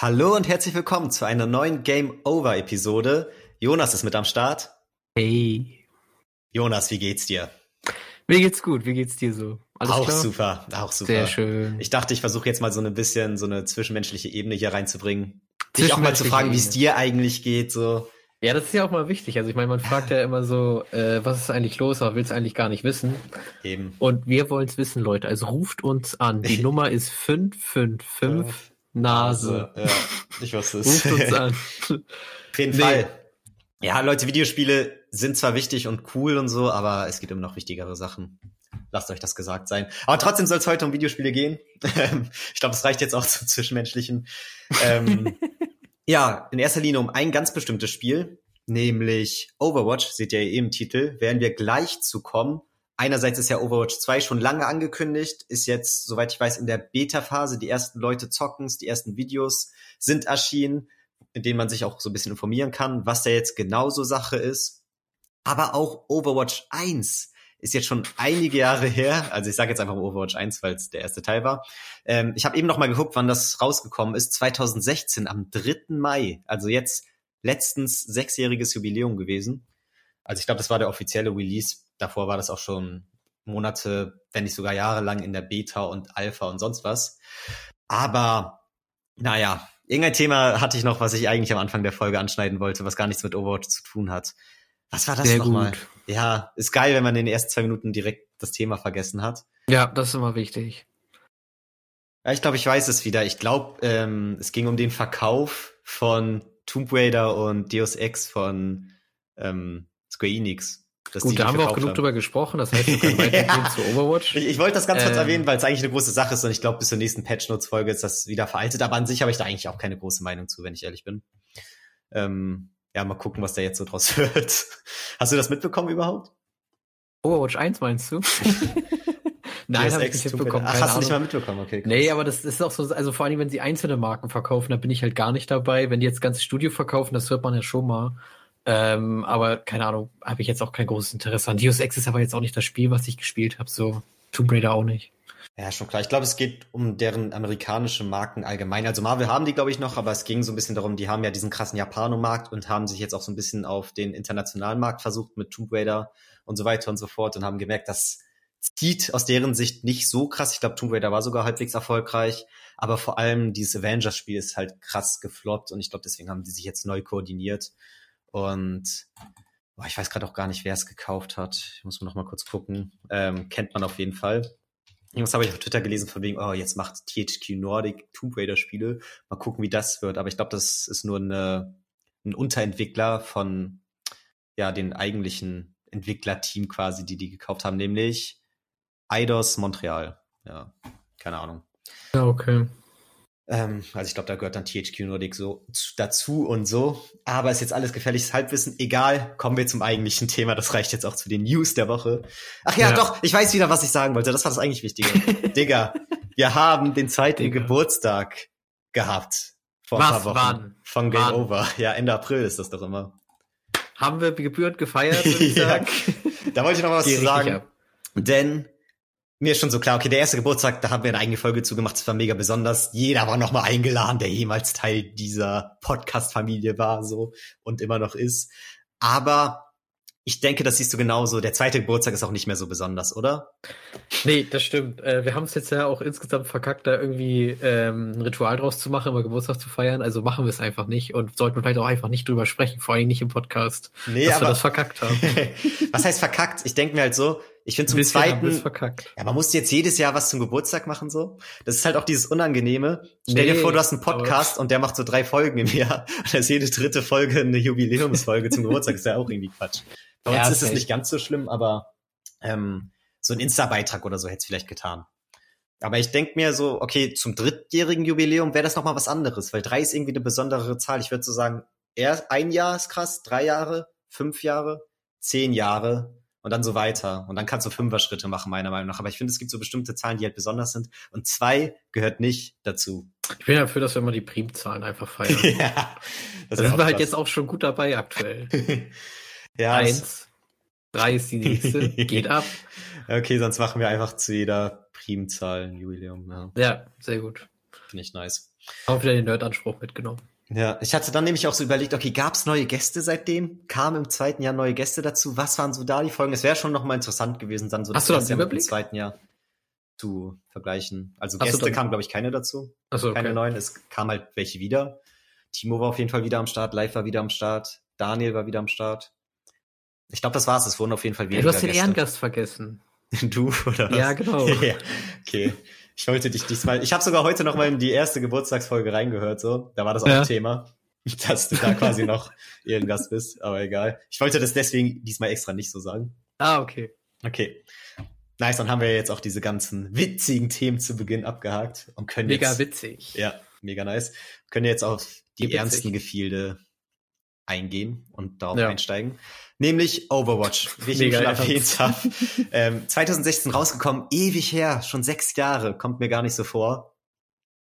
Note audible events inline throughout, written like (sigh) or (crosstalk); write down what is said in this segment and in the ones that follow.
Hallo und herzlich willkommen zu einer neuen Game Over Episode. Jonas ist mit am Start. Hey. Jonas, wie geht's dir? Mir geht's gut. Wie geht's dir so? Alles auch klar? super, auch super. Sehr schön. Ich dachte, ich versuche jetzt mal so ein bisschen so eine zwischenmenschliche Ebene hier reinzubringen. Dich auch mal zu fragen, wie es dir eigentlich geht, so. Ja, das ist ja auch mal wichtig. Also ich meine, man fragt ja immer so, äh, was ist eigentlich los, aber will es eigentlich gar nicht wissen. Eben. Und wir wollen es wissen, Leute. Also ruft uns an. Die (laughs) Nummer ist 555 Nase. Ja, ich wusste es. ruft uns an. Auf jeden nee. Fall. Ja, Leute, Videospiele sind zwar wichtig und cool und so, aber es gibt immer noch wichtigere Sachen. Lasst euch das gesagt sein. Aber trotzdem soll es heute um Videospiele gehen. (laughs) ich glaube, es reicht jetzt auch zum Zwischenmenschlichen. Ähm, (laughs) ja, in erster Linie um ein ganz bestimmtes Spiel, nämlich Overwatch, seht ihr eben im Titel, werden wir gleich zu kommen. Einerseits ist ja Overwatch 2 schon lange angekündigt, ist jetzt, soweit ich weiß, in der Beta-Phase. Die ersten Leute zocken's, die ersten Videos sind erschienen, in denen man sich auch so ein bisschen informieren kann, was da jetzt genauso Sache ist. Aber auch Overwatch 1 ist jetzt schon einige Jahre her. Also ich sage jetzt einfach Overwatch 1, weil es der erste Teil war. Ähm, ich habe eben noch mal geguckt, wann das rausgekommen ist. 2016 am 3. Mai. Also jetzt letztens sechsjähriges Jubiläum gewesen. Also ich glaube, das war der offizielle Release. Davor war das auch schon Monate, wenn nicht sogar jahrelang in der Beta und Alpha und sonst was. Aber naja, irgendein Thema hatte ich noch, was ich eigentlich am Anfang der Folge anschneiden wollte, was gar nichts mit Overwatch zu tun hat. Was war das nochmal? Ja, ist geil, wenn man in den ersten zwei Minuten direkt das Thema vergessen hat. Ja, das ist immer wichtig. Ja, ich glaube, ich weiß es wieder. Ich glaube, ähm, es ging um den Verkauf von Tomb Raider und Deus Ex von ähm, Square Enix. Gut, da haben wir auch genug haben. drüber gesprochen, das heißt, wir können (laughs) weitergehen ja. zu Overwatch. Ich, ich wollte das ganz kurz ähm, erwähnen, weil es eigentlich eine große Sache ist und ich glaube, bis zur nächsten Patch Notes Folge ist das wieder veraltet, aber an sich habe ich da eigentlich auch keine große Meinung zu, wenn ich ehrlich bin. Ähm, ja, mal gucken, was da jetzt so draus (laughs) wird. Hast du das mitbekommen überhaupt? Overwatch 1 meinst du? (laughs) Nein, habe ich nicht mitbekommen. Ach, hast Ahnung. du nicht mal mitbekommen, okay. Krass. Nee, aber das ist auch so, also vor allem, wenn sie einzelne Marken verkaufen, da bin ich halt gar nicht dabei. Wenn die jetzt ganze Studio verkaufen, das hört man ja schon mal. Ähm, aber keine Ahnung, habe ich jetzt auch kein großes Interesse an. Deus Ex ist aber jetzt auch nicht das Spiel, was ich gespielt habe, so Tomb Raider auch nicht. Ja, schon klar. Ich glaube, es geht um deren amerikanische Marken allgemein. Also Marvel haben die, glaube ich, noch, aber es ging so ein bisschen darum, die haben ja diesen krassen Japanomarkt und haben sich jetzt auch so ein bisschen auf den internationalen Markt versucht mit Tomb Raider und so weiter und so fort und haben gemerkt, das zieht aus deren Sicht nicht so krass. Ich glaube, Tomb Raider war sogar halbwegs erfolgreich, aber vor allem dieses Avengers-Spiel ist halt krass gefloppt und ich glaube, deswegen haben die sich jetzt neu koordiniert und boah, ich weiß gerade auch gar nicht, wer es gekauft hat. Ich muss mal noch mal kurz gucken. Ähm, kennt man auf jeden Fall. Irgendwas habe ich auf Twitter gelesen von wegen, oh, jetzt macht THQ Nordic Tomb Raider Spiele. Mal gucken, wie das wird. Aber ich glaube, das ist nur eine, ein Unterentwickler von ja den eigentlichen Entwicklerteam quasi, die die gekauft haben, nämlich Eidos Montreal. Ja, keine Ahnung. Ja, okay. Ähm, also ich glaube, da gehört dann THQ Nordic so dazu und so. Aber ist jetzt alles gefährliches Halbwissen. Egal, kommen wir zum eigentlichen Thema. Das reicht jetzt auch zu den News der Woche. Ach ja, ja. doch, ich weiß wieder, was ich sagen wollte. Das war das eigentlich Wichtige. (laughs) Digga, wir haben den zweiten. Geburtstag gehabt. Vor was, ein paar Wochen. Wann? Von Game wann? Over. Ja, Ende April ist das doch immer. Haben wir gebührend gefeiert, (laughs) ja. Da wollte ich noch mal was zu sagen. Denn mir ist schon so klar, okay, der erste Geburtstag, da haben wir eine eigene Folge zugemacht, das war mega besonders. Jeder war nochmal eingeladen, der jemals Teil dieser Podcast-Familie war, so, und immer noch ist. Aber ich denke, das siehst du genauso. Der zweite Geburtstag ist auch nicht mehr so besonders, oder? Nee, das stimmt. Äh, wir haben es jetzt ja auch insgesamt verkackt, da irgendwie ähm, ein Ritual draus zu machen, immer Geburtstag zu feiern. Also machen wir es einfach nicht und sollten vielleicht auch einfach nicht drüber sprechen, vor allem nicht im Podcast, nee, dass aber, wir das verkackt haben. (laughs) Was heißt verkackt? Ich denke mir halt so, ich finde zum zweiten, ja, man muss jetzt jedes Jahr was zum Geburtstag machen so. Das ist halt auch dieses Unangenehme. Stell nee, dir vor, du hast einen Podcast und der macht so drei Folgen im Jahr. (laughs) Und da ist jede dritte Folge eine Jubiläumsfolge zum Geburtstag. Das ist ja auch irgendwie Quatsch. Bei uns ja, ist es nicht ganz so schlimm, aber ähm, so ein Insta-Beitrag oder so hätte es vielleicht getan. Aber ich denk mir so, okay, zum drittjährigen Jubiläum wäre das noch mal was anderes, weil drei ist irgendwie eine besondere Zahl. Ich würde so sagen, eher ein Jahr ist krass, drei Jahre, fünf Jahre, zehn Jahre, und dann so weiter. Und dann kannst du Fünfer-Schritte machen, meiner Meinung nach. Aber ich finde, es gibt so bestimmte Zahlen, die halt besonders sind. Und zwei gehört nicht dazu. Ich bin dafür, dass wir immer die Primzahlen einfach feiern. (laughs) ja, das da sind wir halt jetzt auch schon gut dabei aktuell. (laughs) ja, Eins, drei ist die nächste, (laughs) geht ab. Okay, sonst machen wir einfach zu jeder Primzahl ein Jubiläum. Ja, ja sehr gut. Finde ich nice. Auch wieder den Nerd-Anspruch mitgenommen. Ja, ich hatte dann nämlich auch so überlegt, okay, gab es neue Gäste seitdem? Kamen im zweiten Jahr neue Gäste dazu? Was waren so da die Folgen? Es wäre schon noch mal interessant gewesen, dann so Hast das erste Jahr mit dem zweiten Jahr zu vergleichen. Also Hast du Gäste kamen, glaube ich, keine dazu. Achso, Keine okay. neuen. Es kamen halt welche wieder. Timo war auf jeden Fall wieder am Start, Live war wieder am Start, Daniel war wieder am Start. Ich glaube, das war's. Es wurden auf jeden Fall Ja, weniger du hast den Gäste. Ehrengast vergessen. (laughs) Du oder was? Ja, genau. (laughs) ja, okay. Ich wollte dich diesmal. Ich habe sogar heute noch mal in die erste Geburtstagsfolge reingehört. So, da war das auch Ja. Thema, dass du da quasi noch Ehrengast bist. Aber egal. Ich wollte das deswegen diesmal extra nicht so sagen. Ah, okay. Okay. Nice, dann haben wir jetzt auch diese ganzen witzigen Themen zu Beginn abgehakt und können Mega jetzt, witzig. ja, mega nice, können jetzt auf die Witzig. ernsten Gefilde eingehen und darauf Ja. einsteigen. Nämlich Overwatch, wie ich eben schon erwähnt habe. Ähm, 2016 rausgekommen, ewig her, schon sechs Jahre, kommt mir gar nicht so vor.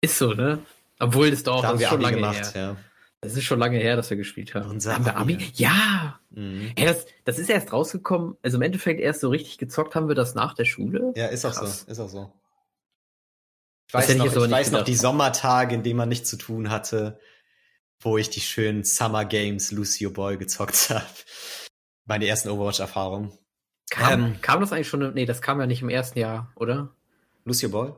Ist so, ne? Obwohl das doch da haben das wir ist schon Abi lange gemacht, her. ja. Das ist schon lange her, dass wir gespielt haben. Unser haben wir Abi. Ja! Mhm. Hey, das, das ist erst rausgekommen. Also im Endeffekt erst so richtig gezockt haben wir das nach der Schule. Ja, ist auch Krass. so, ist auch so. Ich weiß ich noch, ich weiß noch die Sommertage, in denen man nichts zu tun hatte, wo ich die schönen Summer Games Lucio Boy gezockt (laughs) habe. Meine ersten Overwatch-Erfahrungen. Kam, Ähm. kam das eigentlich schon? Nee, das kam ja nicht im ersten Jahr, oder? Lucio Boy?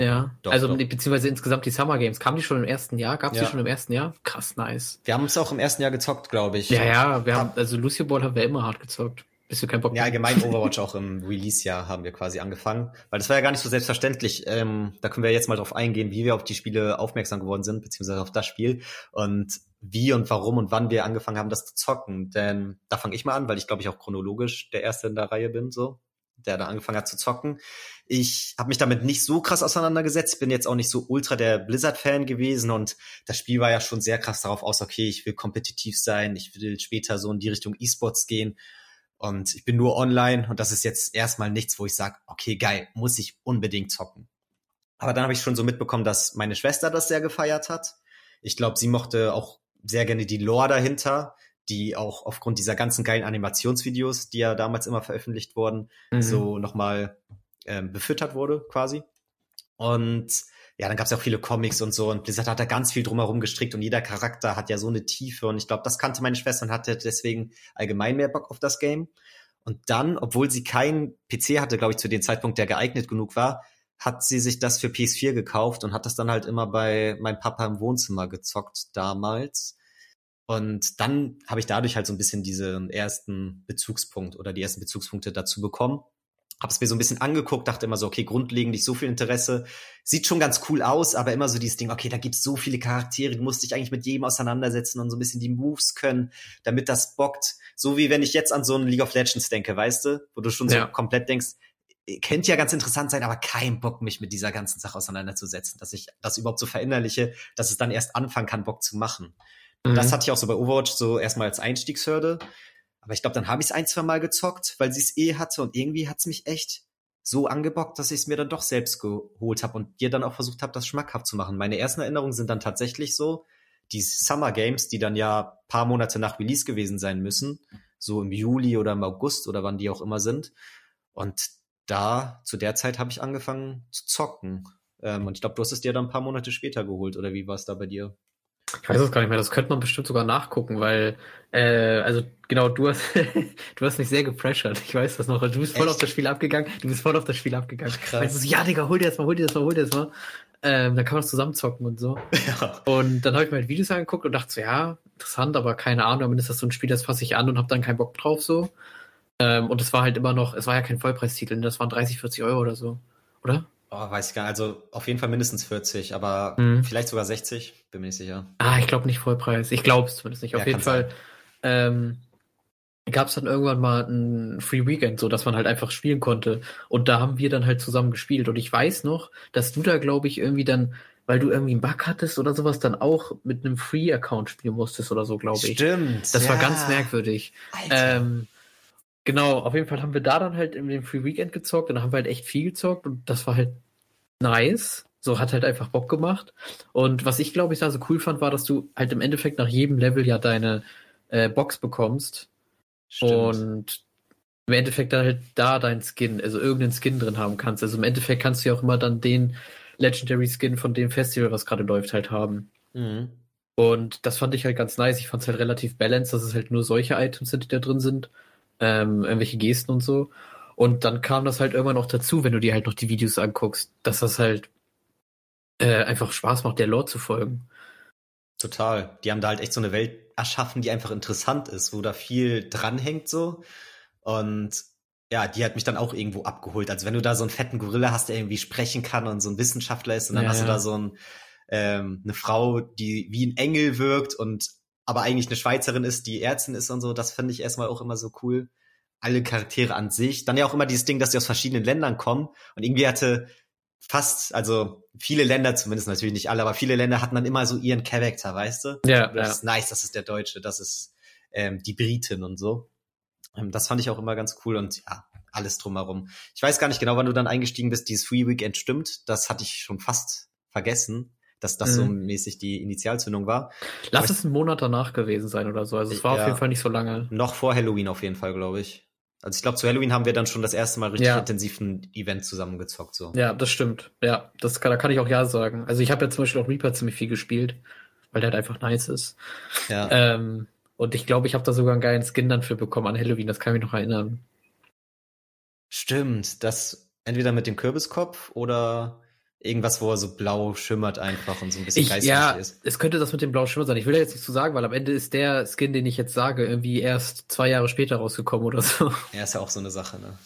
Ja. Doch, also doch. beziehungsweise insgesamt die Summer Games. Kamen die schon im ersten Jahr? Gab es Ja. die schon im ersten Jahr? Krass, nice. Wir haben es auch im ersten Jahr gezockt, glaube ich. Ja, ja, wir haben, also Lucio Ball haben wir immer hart gezockt. Bis wir keinen Bock Ja, allgemein (laughs) Overwatch auch im Release-Jahr haben wir quasi angefangen, weil das war ja gar nicht so selbstverständlich. Ähm, da können wir jetzt mal drauf eingehen, wie wir auf die Spiele aufmerksam geworden sind, beziehungsweise auf das Spiel und wie und warum und wann wir angefangen haben, das zu zocken. Denn da fange ich mal an, weil ich glaube ich auch chronologisch der Erste in der Reihe bin, so der da angefangen hat zu zocken. Ich habe mich damit nicht so krass auseinandergesetzt, bin jetzt auch nicht so ultra der Blizzard-Fan gewesen und das Spiel war ja schon sehr krass darauf aus, okay, ich will kompetitiv sein, ich will später so in die Richtung E-Sports gehen und ich bin nur online und das ist jetzt erstmal nichts, wo ich sage, okay, geil, muss ich unbedingt zocken. Aber dann habe ich schon so mitbekommen, dass meine Schwester das sehr gefeiert hat. Ich glaube, sie mochte auch sehr gerne die Lore dahinter, die auch aufgrund dieser ganzen geilen Animationsvideos, die ja damals immer veröffentlicht wurden, Mhm. so nochmal ähm, befüttert wurde quasi. Und ja, dann gab es ja auch viele Comics und so und Blizzard hat da ganz viel drumherum gestrickt und jeder Charakter hat ja so eine Tiefe und ich glaube, das kannte meine Schwester und hatte deswegen allgemein mehr Bock auf das Game. Und dann, obwohl sie keinen PC hatte, glaube ich, zu dem Zeitpunkt, der geeignet genug war, hat sie sich das für PS4 gekauft und hat das dann halt immer bei meinem Papa im Wohnzimmer gezockt damals. Und dann habe ich dadurch halt so ein bisschen diesen ersten Bezugspunkt oder die ersten Bezugspunkte dazu bekommen. Habe es mir so ein bisschen angeguckt, dachte immer so, okay, grundlegend nicht so viel Interesse. Sieht schon ganz cool aus, aber immer so dieses Ding, okay, da gibt's so viele Charaktere, du musst dich eigentlich mit jedem auseinandersetzen und so ein bisschen die Moves können, damit das bockt. So wie wenn ich jetzt an so ein League of Legends denke, weißt du, wo du schon Ja. so komplett denkst, könnte ja ganz interessant sein, aber kein Bock, mich mit dieser ganzen Sache auseinanderzusetzen, dass ich das überhaupt so verinnerliche, dass es dann erst anfangen kann, Bock zu machen. Mhm. das hatte ich auch so bei Overwatch so erstmal als Einstiegshürde. Aber ich glaube, dann habe ich es ein, zwei Mal gezockt, weil sie es eh hatte und irgendwie hat's mich echt so angebockt, dass ich es mir dann doch selbst geholt habe und dir dann auch versucht habe, das schmackhaft zu machen. Meine ersten Erinnerungen sind dann tatsächlich so, die Summer Games, die dann ja paar Monate nach Release gewesen sein müssen, so im Juli oder im August oder wann die auch immer sind. Und da, zu der Zeit habe ich angefangen zu zocken. Ähm, und ich glaube, du hast es dir dann ein paar Monate später geholt, oder wie war es da bei dir? Ich weiß es gar nicht mehr, das könnte man bestimmt sogar nachgucken, weil, äh, also genau, du hast, (laughs) du hast mich sehr gepressured, ich weiß das noch, du bist voll Echt? auf das Spiel abgegangen, du bist voll auf das Spiel abgegangen. Krass. Meinst du so, ja, Digga, hol dir das mal, hol dir das mal, hol dir das mal. Ähm, dann kann man das zusammen zocken und so. Ja. Und dann habe ich mir halt Videos angeguckt und dachte so, ja, interessant, aber keine Ahnung, damit ist das so ein Spiel, das fasse ich an und habe dann keinen Bock drauf so. Ähm, und es war halt immer noch, es war ja kein Vollpreistitel, ne, das waren 30, 40 Euro oder so, oder? Oh, weiß ich gar nicht. Also auf jeden Fall mindestens 40, aber Mhm. vielleicht sogar 60, bin mir nicht sicher. Ah, ich glaube nicht Vollpreis. Ich glaube es zumindest nicht. Auf Ja, jeden Fall ähm, gab es dann irgendwann mal ein Free Weekend, so dass man halt einfach spielen konnte. Und da haben wir dann halt zusammen gespielt. Und ich weiß noch, dass du da, glaube ich, irgendwie dann, weil du irgendwie einen Bug hattest oder sowas, dann auch mit einem Free-Account spielen musstest oder so, glaube ich. Stimmt. Das war ja. ganz merkwürdig. Alter. Ähm, genau, auf jeden Fall haben wir da dann halt in dem Free Weekend gezockt und dann haben wir halt echt viel gezockt und das war halt nice. So hat halt einfach Bock gemacht. Und was ich glaube ich da so cool fand, war, dass du halt im Endeffekt nach jedem Level ja deine äh, Box bekommst Stimmt. und im Endeffekt dann halt da dein Skin, also irgendeinen Skin drin haben kannst. Also im Endeffekt kannst du ja auch immer dann den Legendary Skin von dem Festival, was gerade läuft, halt haben. Mhm. Und das fand ich halt ganz nice. Ich fand es halt relativ balanced, dass es halt nur solche Items sind, die da drin sind. Ähm, irgendwelche Gesten und so. Und dann kam das halt irgendwann noch dazu, wenn du dir halt noch die Videos anguckst, dass das halt äh, einfach Spaß macht, der Lore zu folgen. Total. Die haben da halt echt so eine Welt erschaffen, die einfach interessant ist, wo da viel dranhängt so. Und ja, die hat mich dann auch irgendwo abgeholt. Also wenn du da so einen fetten Gorilla hast, der irgendwie sprechen kann und so ein Wissenschaftler ist, und dann ja, hast du da so ein, ähm, eine Frau, die wie ein Engel wirkt und aber eigentlich eine Schweizerin ist, die Ärztin ist und so, das finde ich erstmal auch immer so cool. Alle Charaktere an sich. Dann ja auch immer dieses Ding, dass die aus verschiedenen Ländern kommen. Und irgendwie hatte fast, also viele Länder, zumindest natürlich nicht alle, aber viele Länder hatten dann immer so ihren Charakter, weißt du? Ja. Das ja. ist nice, das ist der Deutsche, das ist ähm, die Britin und so. Ähm, das fand ich auch immer ganz cool und ja, alles drumherum. Ich weiß gar nicht genau, wann du dann eingestiegen bist, dieses Free Weekend stimmt. Das hatte ich schon fast vergessen, dass das mhm. so mäßig die Initialzündung war. Lass Aber es einen Monat danach gewesen sein oder so. Also es war ja, auf jeden Fall nicht so lange. Noch vor Halloween auf jeden Fall, glaube ich. Also ich glaube, zu Halloween haben wir dann schon das erste Mal richtig ja. intensiv ein Event zusammengezockt. So. Ja, das stimmt. Ja, das kann, da kann ich auch ja sagen. Also ich habe ja zum Beispiel auch Reaper ziemlich viel gespielt, weil der halt einfach nice ist. Ja. Ähm, und ich glaube, ich habe da sogar einen geilen Skin dann für bekommen an Halloween, das kann ich mich noch erinnern. Stimmt, das entweder mit dem Kürbiskopf oder irgendwas, wo er so blau schimmert einfach und so ein bisschen geistig ja, ist. Es könnte das mit dem blau Schimmer sein. Ich will ja jetzt nicht so sagen, weil am Ende ist der Skin, den ich jetzt sage, irgendwie erst zwei Jahre später rausgekommen oder so. Ja, ist ja auch so eine Sache, ne?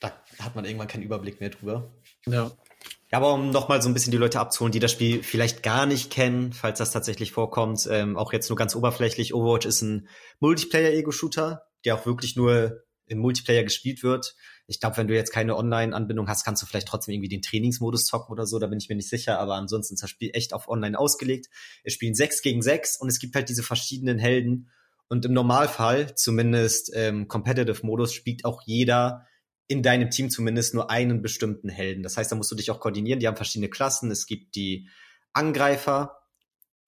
Da hat man irgendwann keinen Überblick mehr drüber. Ja. Ja, aber um nochmal so ein bisschen die Leute abzuholen, die das Spiel vielleicht gar nicht kennen, falls das tatsächlich vorkommt, ähm, auch jetzt nur ganz oberflächlich, Overwatch ist ein Multiplayer-Ego-Shooter, der auch wirklich nur im Multiplayer gespielt wird. Ich glaube, wenn du jetzt keine Online-Anbindung hast, kannst du vielleicht trotzdem irgendwie den Trainingsmodus zocken oder so, da bin ich mir nicht sicher, aber ansonsten ist das Spiel echt auf Online ausgelegt. Es spielen sechs gegen sechs und es gibt halt diese verschiedenen Helden. Und im Normalfall, zumindest ähm, Competitive-Modus, spielt auch jeder in deinem Team zumindest nur einen bestimmten Helden. Das heißt, da musst du dich auch koordinieren. Die haben verschiedene Klassen. Es gibt die Angreifer,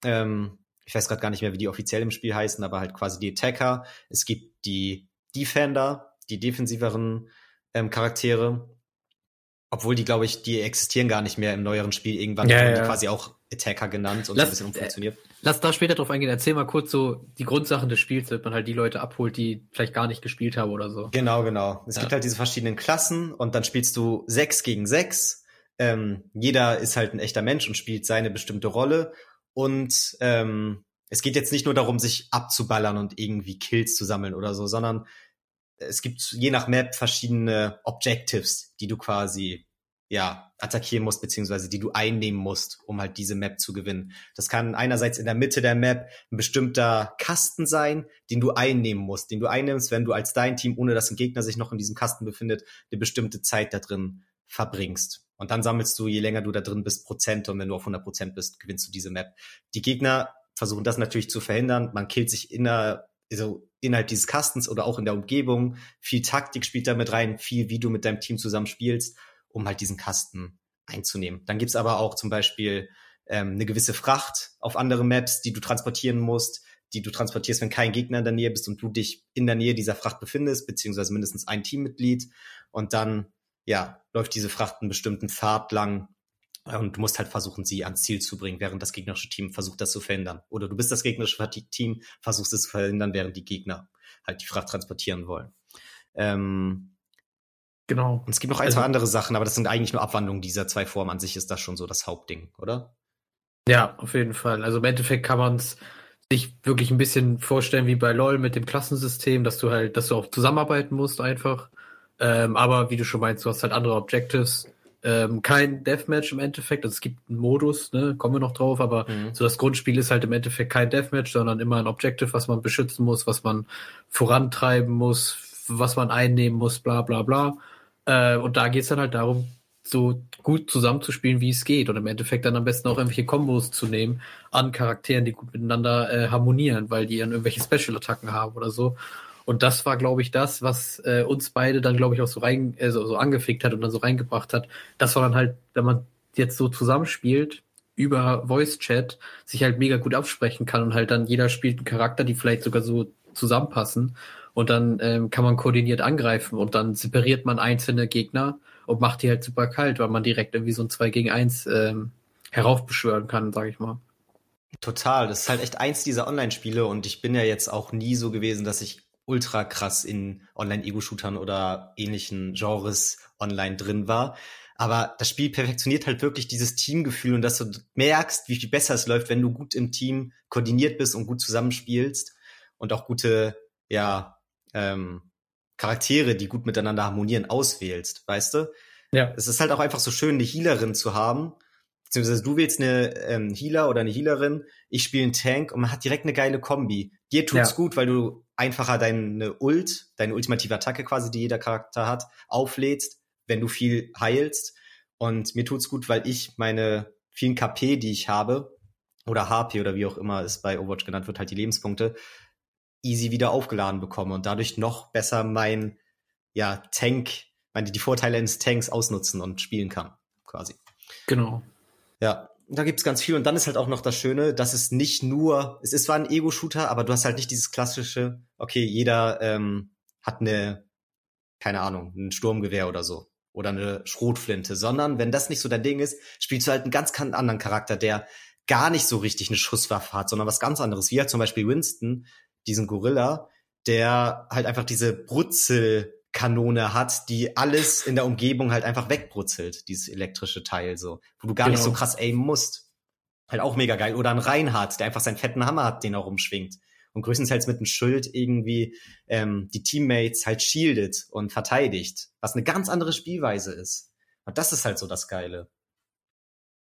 ähm, ich weiß gerade gar nicht mehr, wie die offiziell im Spiel heißen, aber halt quasi die Attacker. Es gibt die Defender, die defensiveren ähm, Charaktere. Obwohl die, glaube ich, die existieren gar nicht mehr im neueren Spiel. Irgendwann ja, wurden ja. die quasi auch Attacker genannt und lass, so ein bisschen umfunktioniert. Äh, lass da später drauf eingehen. Erzähl mal kurz so die Grundsachen des Spiels, damit man halt die Leute abholt, die vielleicht gar nicht gespielt haben oder so. Genau, genau. Es ja. gibt halt diese verschiedenen Klassen und dann spielst du sechs gegen sechs. Ähm, jeder ist halt ein echter Mensch und spielt seine bestimmte Rolle. Und ähm, es geht jetzt nicht nur darum, sich abzuballern und irgendwie Kills zu sammeln oder so, sondern es gibt je nach Map verschiedene Objectives, die du quasi ja attackieren musst beziehungsweise die du einnehmen musst, um halt diese Map zu gewinnen. Das kann einerseits in der Mitte der Map ein bestimmter Kasten sein, den du einnehmen musst, den du einnimmst, wenn du als dein Team, ohne dass ein Gegner sich noch in diesem Kasten befindet, eine bestimmte Zeit da drin verbringst. Und dann sammelst du, je länger du da drin bist, Prozent und wenn du auf 100 Prozent bist, gewinnst du diese Map. Die Gegner versuchen das natürlich zu verhindern. Man killt sich inner, also innerhalb dieses Kastens oder auch in der Umgebung. Viel Taktik spielt da mit rein, viel, wie du mit deinem Team zusammen spielst, um halt diesen Kasten einzunehmen. Dann gibt's aber auch zum Beispiel ähm, eine gewisse Fracht auf andere Maps, die du transportieren musst, die du transportierst, wenn kein Gegner in der Nähe bist und du dich in der Nähe dieser Fracht befindest, beziehungsweise mindestens ein Teammitglied. Und dann, ja, läuft diese Fracht einen bestimmten Pfad lang und du musst halt versuchen, sie ans Ziel zu bringen, während das gegnerische Team versucht, das zu verhindern. Oder du bist das gegnerische Team, versuchst es zu verhindern, während die Gegner halt die Fracht transportieren wollen. Ähm, genau. Und es gibt noch ein, also, zwei andere Sachen, aber das sind eigentlich nur Abwandlungen dieser zwei Formen. An sich ist das schon so das Hauptding, oder? Ja, auf jeden Fall. Also im Endeffekt kann man es sich wirklich ein bisschen vorstellen wie bei LOL mit dem Klassensystem, dass du halt, dass du auch zusammenarbeiten musst einfach. Ähm, aber wie du schon meinst, du hast halt andere Objectives ähm, kein Deathmatch im Endeffekt. Also es gibt einen Modus, ne, kommen wir noch drauf, aber mhm. so das Grundspiel ist halt im Endeffekt kein Deathmatch, sondern immer ein Objective, was man beschützen muss, was man vorantreiben muss, was man einnehmen muss, bla bla bla. Äh, und da geht's dann halt darum, so gut zusammenzuspielen, wie es geht und im Endeffekt dann am besten auch irgendwelche Kombos zu nehmen an Charakteren, die gut miteinander äh, harmonieren, weil die dann irgendwelche Special-Attacken haben oder so. Und das war, glaube ich, das, was äh, uns beide dann, glaube ich, auch so rein, äh, so, so angefickt hat und dann so reingebracht hat. Das war dann halt, wenn man jetzt so zusammenspielt über Voice Chat, sich halt mega gut absprechen kann und halt dann jeder spielt einen Charakter, die vielleicht sogar so zusammenpassen und dann ähm, kann man koordiniert angreifen und dann separiert man einzelne Gegner und macht die halt super kalt, weil man direkt irgendwie so ein 2 gegen 1 ähm, heraufbeschwören kann, sag ich mal. Total, das ist halt echt eins dieser Online-Spiele und ich bin ja jetzt auch nie so gewesen, dass ich ultra krass in Online-Ego-Shootern oder ähnlichen Genres online drin war. Aber das Spiel perfektioniert halt wirklich dieses Teamgefühl und dass du merkst, wie viel besser es läuft, wenn du gut im Team koordiniert bist und gut zusammenspielst und auch gute, ja, ähm, Charaktere, die gut miteinander harmonieren, auswählst, weißt du? Ja. Es ist halt auch einfach so schön, eine Healerin zu haben. Beziehungsweise du wählst eine ähm, Healer oder eine Healerin, ich spiele einen Tank und man hat direkt eine geile Kombi. Dir tut's ja. gut, weil du einfacher deine Ult, deine ultimative Attacke quasi, die jeder Charakter hat, auflädst, wenn du viel heilst. Und mir tut's gut, weil ich meine vielen KP, die ich habe, oder HP oder wie auch immer es bei Overwatch genannt wird, halt die Lebenspunkte, easy wieder aufgeladen bekomme und dadurch noch besser mein ja, Tank, meine, die Vorteile eines Tanks ausnutzen und spielen kann, quasi. Genau. Ja, da gibt's ganz viel. Und dann ist halt auch noch das Schöne, dass es nicht nur, es ist zwar ein Ego-Shooter, aber du hast halt nicht dieses klassische, okay, jeder ähm, hat eine, keine Ahnung, ein Sturmgewehr oder so. Oder eine Schrotflinte, sondern wenn das nicht so dein Ding ist, spielst du halt einen ganz anderen Charakter, der gar nicht so richtig eine Schusswaffe hat, sondern was ganz anderes. Wie halt zum Beispiel Winston, diesen Gorilla, der halt einfach diese Brutzelkanone hat, die alles in der Umgebung halt einfach wegbrutzelt, dieses elektrische Teil so, wo du gar genau. nicht so genau. krass aimen musst. Halt auch mega geil. Oder ein Reinhardt, der einfach seinen fetten Hammer hat, den er rumschwingt. Und größtenteils mit einem Schild irgendwie ähm, die Teammates halt shieldet und verteidigt. Was eine ganz andere Spielweise ist. Und das ist halt so das Geile.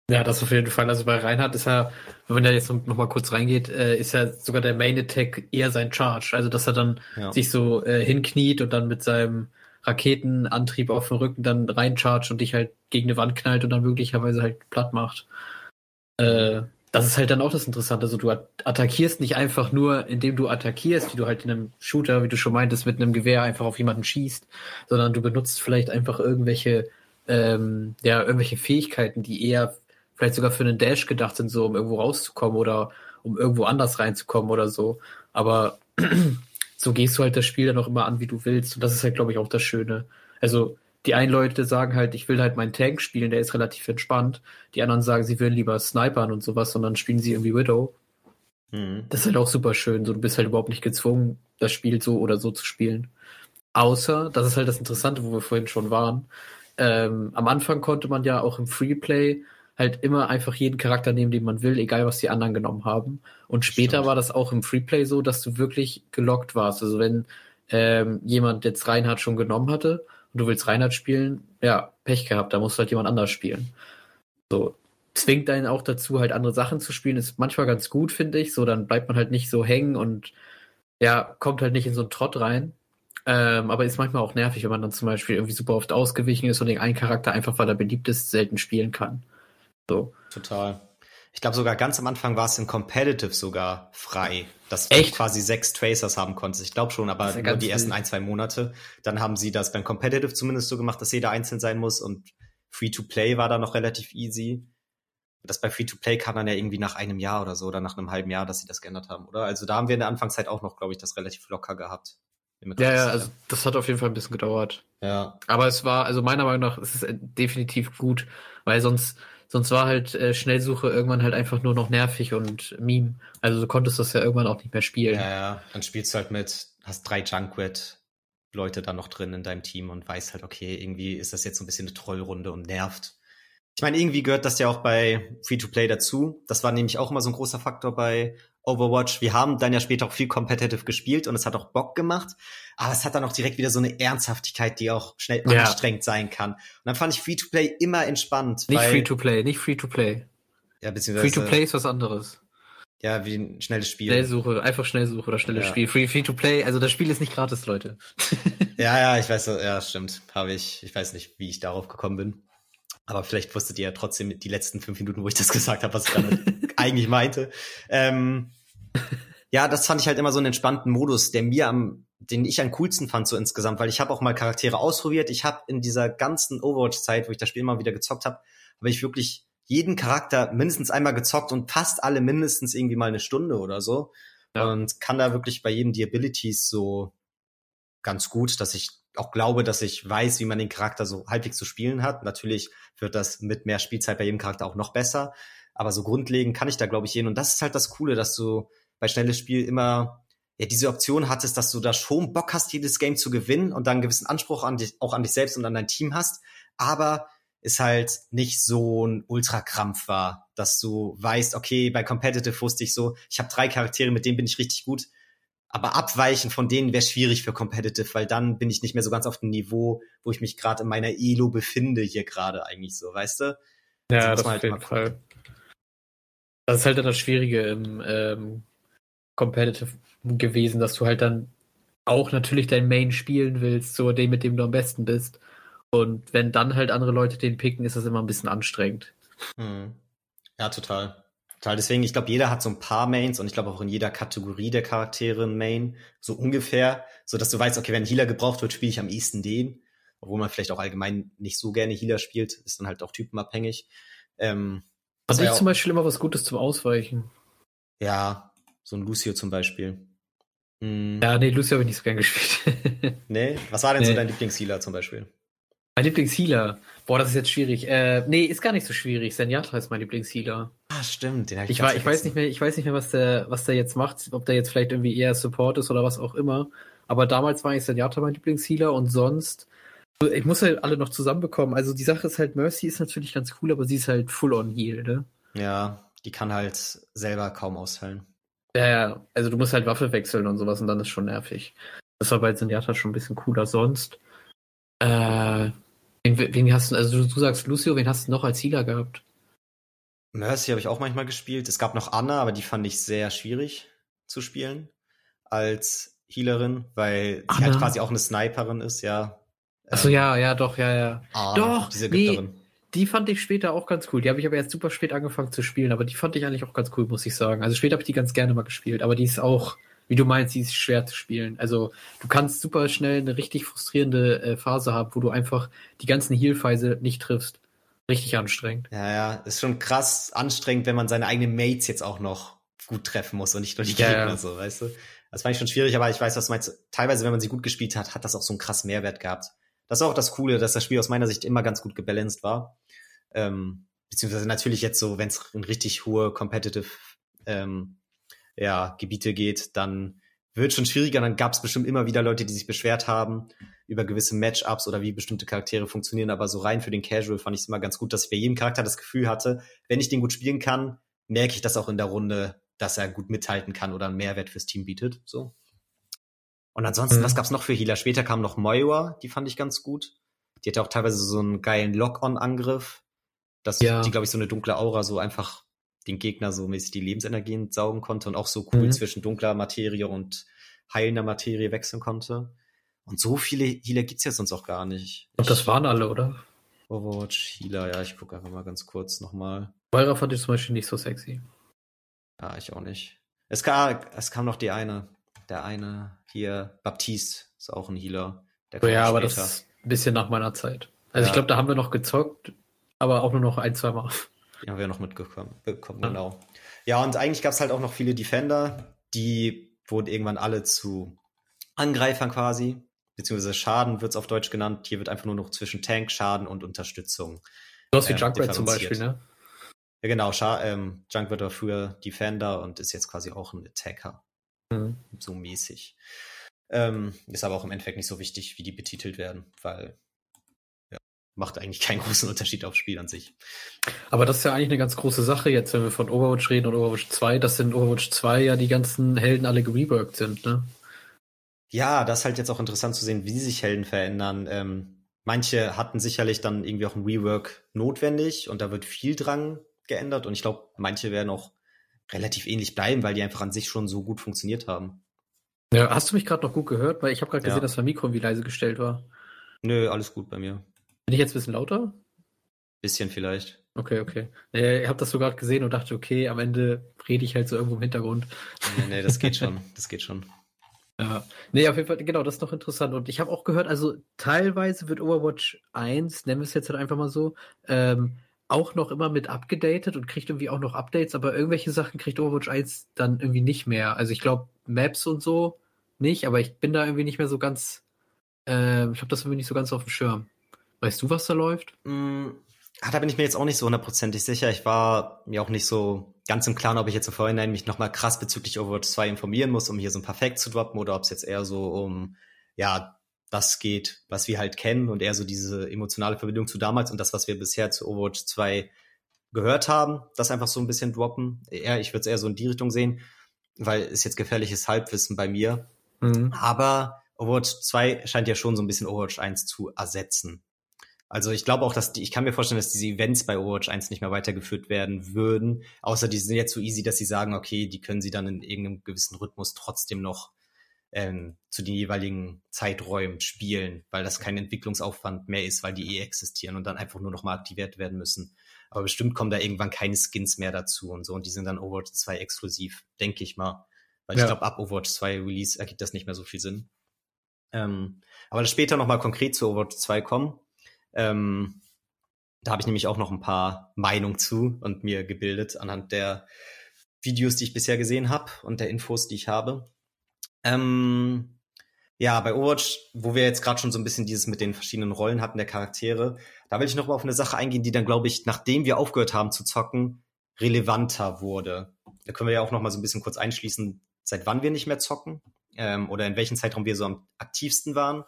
Ja, das auf jeden Fall. Also bei Reinhardt ist ja, wenn er jetzt noch mal kurz reingeht, äh, ist ja sogar der Main Attack eher sein Charge. Also dass er dann ja. sich so äh, hinkniet und dann mit seinem Raketenantrieb auf dem Rücken dann reinchargt und dich halt gegen eine Wand knallt und dann möglicherweise halt platt macht. Äh, das ist halt dann auch das Interessante. Also du attackierst nicht einfach nur, indem du attackierst, wie du halt in einem Shooter, wie du schon meintest, mit einem Gewehr einfach auf jemanden schießt, sondern du benutzt vielleicht einfach irgendwelche, ähm, ja, irgendwelche Fähigkeiten, die eher vielleicht sogar für einen Dash gedacht sind, so um irgendwo rauszukommen oder um irgendwo anders reinzukommen oder so. Aber (clears throat) so gehst du halt das Spiel dann auch immer an, wie du willst. Und das ist halt, glaube ich, auch das Schöne. Also die einen Leute sagen halt, ich will halt meinen Tank spielen, der ist relativ entspannt. Die anderen sagen, sie würden lieber snipern und sowas, sondern spielen sie irgendwie Widow. Mhm. Das ist halt auch super schön. So, du bist halt überhaupt nicht gezwungen, das Spiel so oder so zu spielen. Außer, das ist halt das Interessante, wo wir vorhin schon waren. Ähm, am Anfang konnte man ja auch im Freeplay halt immer einfach jeden Charakter nehmen, den man will, egal was die anderen genommen haben. Und später Stimmt. war das auch im Freeplay so, dass du wirklich gelockt warst. Also wenn ähm, jemand jetzt Reinhardt schon genommen hatte und du willst Reinhardt spielen, ja, Pech gehabt, da musst du halt jemand anders spielen. So, zwingt einen auch dazu, halt andere Sachen zu spielen, ist manchmal ganz gut, finde ich. So, dann bleibt man halt nicht so hängen und ja, kommt halt nicht in so einen Trott rein. Ähm, aber ist manchmal auch nervig, wenn man dann zum Beispiel irgendwie super oft ausgewichen ist und den einen Charakter einfach, weil er beliebt ist, selten spielen kann. So. Total. Ich glaube sogar ganz am Anfang war es in Competitive sogar frei, dass Echt? du quasi sechs Tracers haben konntest. Ich glaube schon, aber ja nur die ersten ein, zwei Monate. Dann haben sie das beim Competitive zumindest so gemacht, dass jeder einzeln sein muss und Free-to-Play war da noch relativ easy. Das bei Free-to-Play kam dann ja irgendwie nach einem Jahr oder so oder nach einem halben Jahr, dass sie das geändert haben, oder? Also da haben wir in der Anfangszeit auch noch, glaube ich, das relativ locker gehabt. Ja, ja, also das hat auf jeden Fall ein bisschen gedauert. Ja. Aber es war, also meiner Meinung nach ist es definitiv gut, weil sonst Sonst war halt äh, Schnellsuche irgendwann halt einfach nur noch nervig und Meme. Also du konntest das ja irgendwann auch nicht mehr spielen. Ja, ja. Dann spielst du halt mit, hast drei Junkrat Leute da noch drin in deinem Team und weißt halt, okay, irgendwie ist das jetzt so ein bisschen eine Trollrunde und nervt. Ich meine, irgendwie gehört das ja auch bei Free-to-Play dazu. Das war nämlich auch immer so ein großer Faktor bei Overwatch. Wir haben dann ja später auch viel competitive gespielt und es hat auch Bock gemacht. Aber es hat dann auch direkt wieder so eine Ernsthaftigkeit, die auch schnell ja. anstrengend sein kann. Und dann fand ich Free-to-Play immer entspannt. Nicht Free-to-Play, nicht Free-to-Play. Ja, beziehungsweise. Free-to-Play ist was anderes. Ja, wie ein schnelles Spiel. Schnellsuche, einfach Schnellsuche oder schnelles ja. Spiel. Free, free to play, also das Spiel ist nicht gratis, Leute. ja, ja, (laughs) ich weiß, ja, stimmt. Habe ich, ich weiß nicht, wie ich darauf gekommen bin. Aber vielleicht wusstet ihr ja trotzdem die letzten fünf Minuten, wo ich das (laughs) gesagt habe, was ich damit eigentlich meinte. Ähm, ja, das fand ich halt immer so einen entspannten Modus, der mir am, den ich am coolsten fand so insgesamt, weil ich habe auch mal Charaktere ausprobiert. Ich habe in dieser ganzen Overwatch-Zeit, wo ich das Spiel immer wieder gezockt habe, habe ich wirklich jeden Charakter mindestens einmal gezockt und fast alle mindestens irgendwie mal eine Stunde oder so. Ja. Und kann da wirklich bei jedem die Abilities so ganz gut, dass ich auch glaube, dass ich weiß, wie man den Charakter so halbwegs zu spielen hat. Natürlich wird das mit mehr Spielzeit bei jedem Charakter auch noch besser. Aber so grundlegend kann ich da, glaube ich, gehen. Und das ist halt das Coole, dass du bei schnelles Spiel immer ja diese Option hattest, dass du da schon Bock hast, jedes Game zu gewinnen und dann einen gewissen Anspruch an dich, auch an dich selbst und an dein Team hast. Aber es halt nicht so ein Ultrakrampf war, dass du weißt, okay, bei Competitive wusste ich so, ich habe drei Charaktere, mit denen bin ich richtig gut aber abweichen von denen wäre schwierig für Competitive, weil dann bin ich nicht mehr so ganz auf dem Niveau, wo ich mich gerade in meiner Elo befinde hier gerade eigentlich so, weißt du? Ja, das auf halt jeden Fall. Das ist halt dann das Schwierige im ähm, Competitive gewesen, dass du halt dann auch natürlich dein Main spielen willst, so dem, mit dem du am besten bist. Und wenn dann halt andere Leute den picken, ist das immer ein bisschen anstrengend. Hm. Ja, total. Total, deswegen, ich glaube, jeder hat so ein paar Mains und ich glaube auch in jeder Kategorie der Charaktere ein Main, so ungefähr, so dass du weißt, okay, wenn ein Healer gebraucht wird, spiele ich am ehesten den, obwohl man vielleicht auch allgemein nicht so gerne Healer spielt, ist dann halt auch typenabhängig. Ähm, also ich zum Beispiel immer was Gutes zum Ausweichen. Ja, so ein Lucio zum Beispiel. Hm. Ja, nee, Lucio habe ich nicht so gern gespielt. (laughs) nee, was war denn nee. so dein Lieblingshealer zum Beispiel? Mein Lieblingshealer. Boah, das ist jetzt schwierig. Äh, nee, ist gar nicht so schwierig. Senjata ist mein Lieblingshealer. Ah, stimmt. Den ich, ich, war, ich weiß nicht mehr, ich weiß nicht mehr, was der, was der jetzt macht, ob der jetzt vielleicht irgendwie eher Support ist oder was auch immer. Aber damals war ich Senjata mein Lieblingshealer und sonst, ich muss halt alle noch zusammenbekommen. Also die Sache ist halt, Mercy ist natürlich ganz cool, aber sie ist halt full on Heal, ne? Ja, die kann halt selber kaum austeilen. Ja, ja, also du musst halt Waffe wechseln und sowas und dann ist schon nervig. Das war bei Senjata schon ein bisschen cooler. Sonst, äh, Wen, wen hast du, also du, sagst Lucio, wen hast du noch als Healer gehabt? Mercy habe ich auch manchmal gespielt. Es gab noch Anna, aber die fand ich sehr schwierig zu spielen als Healerin, weil Anna. sie halt quasi auch eine Sniperin ist, ja. Achso, ähm, ja, ja, doch, ja, ja. Anna, doch, diese Nee, die fand ich später auch ganz cool. Die habe ich aber erst super spät angefangen zu spielen, aber die fand ich eigentlich auch ganz cool, muss ich sagen. Also später habe ich die ganz gerne mal gespielt, aber die ist auch, wie du meinst, die ist schwer zu spielen. Also du kannst super schnell eine richtig frustrierende äh, Phase haben, wo du einfach die ganzen Heal-Phasen nicht triffst. Richtig anstrengend. Ja, ja, ist schon krass anstrengend, wenn man seine eigenen Mates jetzt auch noch gut treffen muss und nicht nur die ja, Gegner ja. so, weißt du? Das fand ich schon schwierig, aber ich weiß, was du meinst. Teilweise, wenn man sie gut gespielt hat, hat das auch so einen krass Mehrwert gehabt. Das ist auch das Coole, dass das Spiel aus meiner Sicht immer ganz gut gebalanced war. Ähm, beziehungsweise natürlich jetzt so, wenn es in richtig hohe Competitive ähm, ja, Gebiete geht, dann wird schon schwieriger. Dann gab es bestimmt immer wieder Leute, die sich beschwert haben über gewisse Matchups oder wie bestimmte Charaktere funktionieren. Aber so rein für den Casual fand ich es immer ganz gut, dass ich bei jedem Charakter das Gefühl hatte, wenn ich den gut spielen kann, merke ich das auch in der Runde, dass er gut mithalten kann oder einen Mehrwert fürs Team bietet. So. Und ansonsten, mhm. was gab's noch für Healer? Später kam noch Moira, die fand ich ganz gut. Die hatte auch teilweise so einen geilen Lock-on-Angriff, dass ja. die, glaube ich, so eine dunkle Aura so einfach den Gegner so mäßig die Lebensenergien saugen konnte und auch so cool mhm. zwischen dunkler Materie und heilender Materie wechseln konnte. Und so viele Healer gibt's ja sonst auch gar nicht. Und das waren alle, oder? Overwatch Healer, ja, ich gucke einfach mal ganz kurz nochmal. Moira fand ich zum Beispiel nicht so sexy. Ja, ich auch nicht. Es kam, es kam noch die eine, der eine hier, Baptiste, ist auch ein Healer. Der oh ja, aber das ist ein bisschen nach meiner Zeit. Also ja. ich glaube, da haben wir noch gezockt, aber auch nur noch ein, zwei Mal. Die haben wir noch mitbekommen, bekommen, genau. Ja, und eigentlich gab es halt auch noch viele Defender, die wurden irgendwann alle zu Angreifern quasi, beziehungsweise Schaden wird es auf Deutsch genannt. Hier wird einfach nur noch zwischen Tank, Schaden und Unterstützung. Du hast wie ähm, Junkrat zum Beispiel, ne? Ja, genau. Scha ähm, Junk wird früher Defender und ist jetzt quasi auch ein Attacker. Mhm. So mäßig. Ähm, ist aber auch im Endeffekt nicht so wichtig, wie die betitelt werden, weil macht eigentlich keinen (laughs) großen Unterschied aufs Spiel an sich. Aber das ist ja eigentlich eine ganz große Sache jetzt, wenn wir von Overwatch reden und Overwatch 2, dass in Overwatch 2 ja die ganzen Helden alle gereworked sind, ne? Ja, das ist halt jetzt auch interessant zu sehen, wie sich Helden verändern. Ähm, manche hatten sicherlich dann irgendwie auch ein Rework notwendig und da wird viel dran geändert und ich glaube, manche werden auch relativ ähnlich bleiben, weil die einfach an sich schon so gut funktioniert haben. Ja, hast du mich gerade noch gut gehört? Weil ich habe gerade gesehen, ja. dass mein Mikro irgendwie leise gestellt war. Nö, alles gut bei mir. Bin ich jetzt ein bisschen lauter? Bisschen vielleicht. Okay, okay. ich habe das so gerade gesehen und dachte, okay, am Ende rede ich halt so irgendwo im Hintergrund. Nee, nee, das geht schon. Das geht schon. (laughs) Ja. Nee, auf jeden Fall, genau, das ist noch interessant. Und ich habe auch gehört, also teilweise wird Overwatch 1, nennen wir es jetzt halt einfach mal so, ähm, auch noch immer mit abgedatet und kriegt irgendwie auch noch Updates, aber irgendwelche Sachen kriegt Overwatch 1 dann irgendwie nicht mehr. Also ich glaube, Maps und so nicht, aber ich bin da irgendwie nicht mehr so ganz Äh, ich habe das irgendwie nicht so ganz auf dem Schirm. Weißt du, was da läuft? Mm, ah, da bin ich mir jetzt auch nicht so hundertprozentig sicher. Ich war mir auch nicht so ganz im Klaren, ob ich jetzt im Vorhinein mich nochmal krass bezüglich Overwatch 2 informieren muss, um hier so ein Perfekt zu droppen oder ob es jetzt eher so um, ja, das geht, was wir halt kennen und eher so diese emotionale Verbindung zu damals und das, was wir bisher zu Overwatch 2 gehört haben, das einfach so ein bisschen droppen. Eher, ich würde es eher so in die Richtung sehen, weil es jetzt gefährliches Halbwissen bei mir. Mhm. Aber Overwatch 2 scheint ja schon so ein bisschen Overwatch 1 zu ersetzen. Also ich glaube auch, dass die, ich kann mir vorstellen, dass diese Events bei Overwatch 1 nicht mehr weitergeführt werden würden. Außer die sind jetzt so easy, dass sie sagen, okay, die können sie dann in irgendeinem gewissen Rhythmus trotzdem noch ähm, zu den jeweiligen Zeiträumen spielen, weil das kein Entwicklungsaufwand mehr ist, weil die eh existieren und dann einfach nur noch mal aktiviert werden müssen. Aber bestimmt kommen da irgendwann keine Skins mehr dazu und so und die sind dann Overwatch 2 exklusiv, denke ich mal. Weil ja. ich glaube, ab Overwatch 2 Release ergibt das nicht mehr so viel Sinn. Ähm, aber später noch mal konkret zu Overwatch 2 kommen. Ähm, da habe ich nämlich auch noch ein paar Meinungen zu und mir gebildet anhand der Videos, die ich bisher gesehen habe und der Infos, die ich habe. Ähm, ja, bei Overwatch, wo wir jetzt gerade schon so ein bisschen dieses mit den verschiedenen Rollen hatten der Charaktere, da will ich noch mal auf eine Sache eingehen, die dann, glaube ich, nachdem wir aufgehört haben zu zocken, relevanter wurde. Da können wir ja auch noch mal so ein bisschen kurz einschließen, seit wann wir nicht mehr zocken ähm, oder in welchem Zeitraum wir so am aktivsten waren.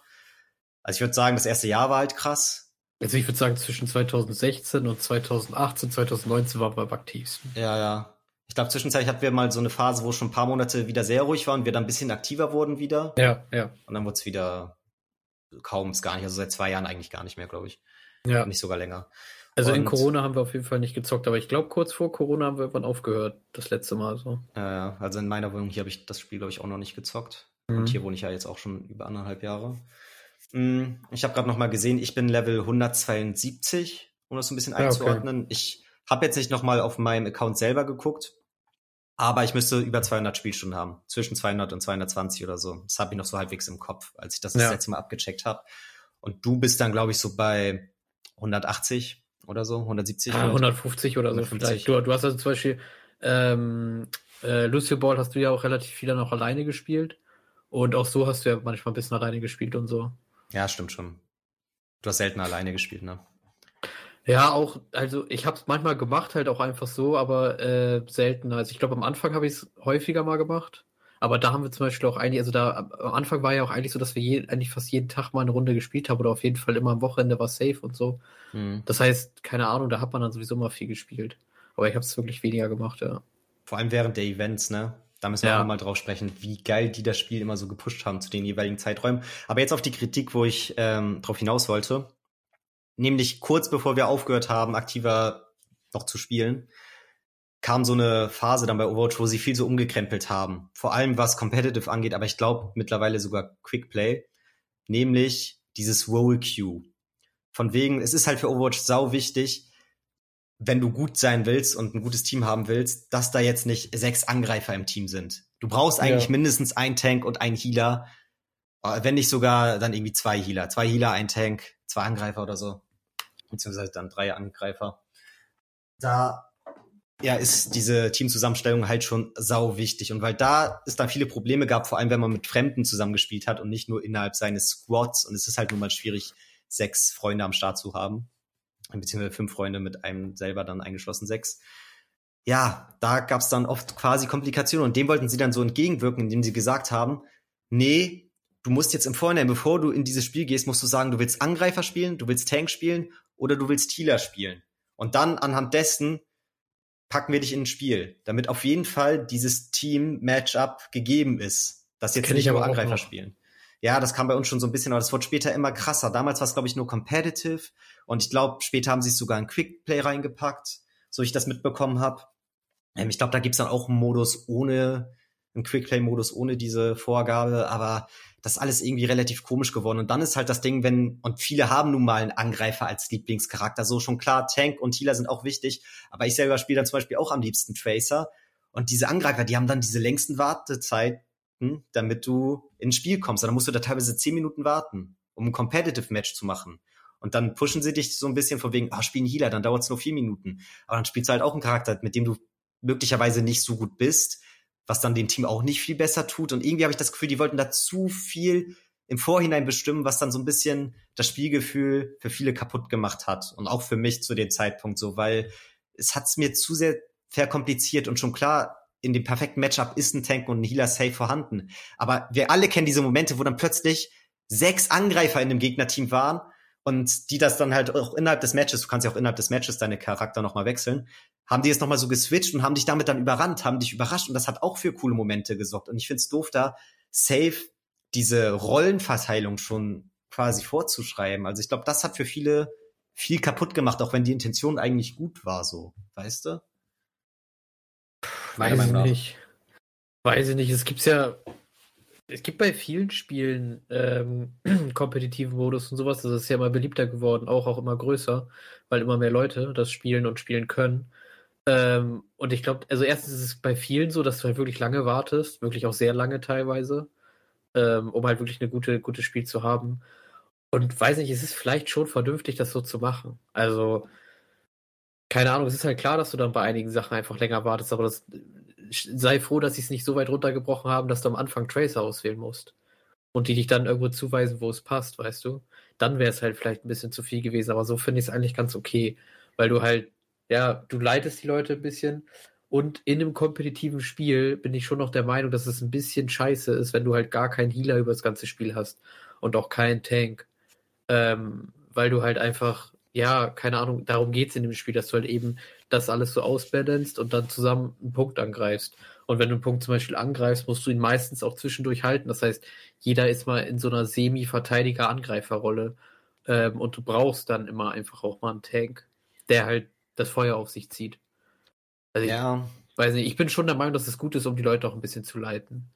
Also ich würde sagen, das erste Jahr war halt krass. Also ich würde sagen, zwischen 2016 und 2018, 2019 waren wir am aktivsten. Ja, ja. Ich glaube, zwischenzeitlich hatten wir mal so eine Phase, wo schon ein paar Monate wieder sehr ruhig war und wir dann ein bisschen aktiver wurden wieder. Ja, ja. Und dann wurde es wieder kaum es gar nicht, also seit zwei Jahren eigentlich gar nicht mehr, glaube ich. Ja. Nicht sogar länger. Also und, in Corona haben wir auf jeden Fall nicht gezockt, aber ich glaube, kurz vor Corona haben wir irgendwann aufgehört, das letzte Mal so. Ja, also in meiner Wohnung hier habe ich das Spiel, glaube ich, auch noch nicht gezockt. Mhm. Und hier wohne ich ja jetzt auch schon über anderthalb Jahre. Mm, ich habe gerade noch mal gesehen, ich bin Level 172, um das so ein bisschen einzuordnen. Ja, okay. Ich habe jetzt nicht noch mal auf meinem Account selber geguckt, aber ich müsste über 200 Spielstunden haben. Zwischen 200 und 220 oder so. Das habe ich noch so halbwegs im Kopf, als ich das ja. das letzte Mal abgecheckt habe. Und du bist dann, glaube ich, so bei 180 oder so, 170. Ah, 150 oder 150. so vielleicht. Du, du hast also zum Beispiel ähm, äh, Lucio Ball hast du ja auch relativ viel dann auch alleine gespielt. Und auch so hast du ja manchmal ein bisschen alleine gespielt und so. Ja, stimmt schon. Du hast selten alleine gespielt, ne? Ja, auch, also ich habe es manchmal gemacht, halt auch einfach so, aber äh, selten. Also ich glaube, am Anfang habe ich es häufiger mal gemacht. Aber da haben wir zum Beispiel auch eigentlich, also da am Anfang war ja auch eigentlich so, dass wir je, eigentlich fast jeden Tag mal eine Runde gespielt haben oder auf jeden Fall immer am Wochenende war safe und so. Mhm. Das heißt, keine Ahnung, da hat man dann sowieso mal viel gespielt. Aber ich habe es wirklich weniger gemacht, ja. Vor allem während der Events, ne? Da müssen wir ja. auch mal drauf sprechen, wie geil die das Spiel immer so gepusht haben zu den jeweiligen Zeiträumen. Aber jetzt auf die Kritik, wo ich ähm, drauf hinaus wollte nämlich kurz bevor wir aufgehört haben, aktiver noch zu spielen, kam so eine Phase dann bei Overwatch, wo sie viel so umgekrempelt haben. Vor allem was Competitive angeht, aber ich glaube mittlerweile sogar Quickplay. Nämlich dieses Roll Queue. Von wegen, es ist halt für Overwatch sau wichtig, wenn du gut sein willst und ein gutes Team haben willst, dass da jetzt nicht sechs Angreifer im Team sind. Du brauchst eigentlich ja. mindestens ein Tank und ein Healer. Äh, wenn nicht sogar dann irgendwie zwei Healer. Zwei Healer, ein Tank, zwei Angreifer oder so beziehungsweise dann drei Angreifer. Da ja, ist diese Teamzusammenstellung halt schon sau wichtig. Und weil da es dann viele Probleme gab, vor allem wenn man mit Fremden zusammengespielt hat und nicht nur innerhalb seines Squads. Und es ist halt nun mal schwierig, sechs Freunde am Start zu haben. Beziehungsweise fünf Freunde mit einem selber dann eingeschlossen sechs. Ja, da gab es dann oft quasi Komplikationen und dem wollten sie dann so entgegenwirken, indem sie gesagt haben, nee, du musst jetzt im Vorhinein, bevor du in dieses Spiel gehst, musst du sagen, du willst Angreifer spielen, du willst Tank spielen oder du willst Healer spielen. Und dann anhand dessen packen wir dich in ein Spiel, damit auf jeden Fall dieses Team-Matchup gegeben ist, dass jetzt nicht nur Angreifer spielen. Ja, das kam bei uns schon so ein bisschen, aber das wurde später immer krasser. Damals war es, glaube ich, nur competitive und ich glaube, später haben sie es sogar in Quickplay reingepackt, so ich das mitbekommen habe. Ähm, ich glaube, da gibt's dann auch einen Modus ohne, einen Quickplay-Modus ohne diese Vorgabe, aber das ist alles irgendwie relativ komisch geworden. Und dann ist halt das Ding, wenn, und viele haben nun mal einen Angreifer als Lieblingscharakter, so schon klar, Tank und Healer sind auch wichtig, aber ich selber spiele dann zum Beispiel auch am liebsten Tracer. Und diese Angreifer, die haben dann diese längsten Wartezeiten, damit du ins Spiel kommst. Und dann musst du da teilweise zehn Minuten warten, um ein Competitive Match zu machen. Und dann pushen sie dich so ein bisschen von wegen, ah, spielen Healer, dann dauert es nur vier Minuten. Aber dann spielst du halt auch einen Charakter, mit dem du möglicherweise nicht so gut bist was dann dem Team auch nicht viel besser tut. Und irgendwie habe ich das Gefühl, die wollten da zu viel im Vorhinein bestimmen, was dann so ein bisschen das Spielgefühl für viele kaputt gemacht hat. Und auch für mich zu dem Zeitpunkt so, weil es hat's mir zu sehr verkompliziert und schon klar, in dem perfekten Matchup ist ein Tank und ein Healer safe vorhanden. Aber wir alle kennen diese Momente, wo dann plötzlich sechs Angreifer in dem Gegnerteam waren und die das dann halt auch innerhalb des Matches, du kannst ja auch innerhalb des Matches deine Charakter nochmal wechseln, haben die es nochmal so geswitcht und haben dich damit dann überrannt, haben dich überrascht und das hat auch für coole Momente gesorgt. Und ich find's doof, da safe diese Rollenverteilung schon quasi vorzuschreiben. Also ich glaube, das hat für viele viel kaputt gemacht, auch wenn die Intention eigentlich gut war, so, weißt du? Weiß ich nicht. Weiß ich nicht. Es gibt's ja, es gibt bei vielen Spielen ähm, (clears throat) kompetitiven Modus und sowas. Das ist ja immer beliebter geworden, auch auch immer größer, weil immer mehr Leute das spielen und spielen können. Ähm, und ich glaube, also erstens ist es bei vielen so, dass du halt wirklich lange wartest, wirklich auch sehr lange teilweise, ähm, um halt wirklich eine gute, gutes Spiel zu haben. Und weiß nicht, es ist vielleicht schon vernünftig, das so zu machen. Also, keine Ahnung, es ist halt klar, dass du dann bei einigen Sachen einfach länger wartest, aber das, sei froh, dass sie es nicht so weit runtergebrochen haben, dass du am Anfang Tracer auswählen musst. Und die dich dann irgendwo zuweisen, wo es passt, weißt du? Dann wäre es halt vielleicht ein bisschen zu viel gewesen, aber so finde ich es eigentlich ganz okay, weil du halt, ja, du leitest die Leute ein bisschen und in einem kompetitiven Spiel bin ich schon noch der Meinung, dass es ein bisschen scheiße ist, wenn du halt gar keinen Healer über das ganze Spiel hast und auch keinen Tank. Ähm, weil du halt einfach ja, keine Ahnung, darum geht's in dem Spiel, dass du halt eben das alles so ausbalanced und dann zusammen einen Punkt angreifst. Und wenn du einen Punkt zum Beispiel angreifst, musst du ihn meistens auch zwischendurch halten. Das heißt, jeder ist mal in so einer Semi-Verteidiger-Angreiferrolle. Ähm, und du brauchst dann immer einfach auch mal einen Tank, der halt das Feuer auf sich zieht. Also ja. ich weiß nicht, ich bin schon der Meinung, dass es gut ist, um die Leute auch ein bisschen zu leiten.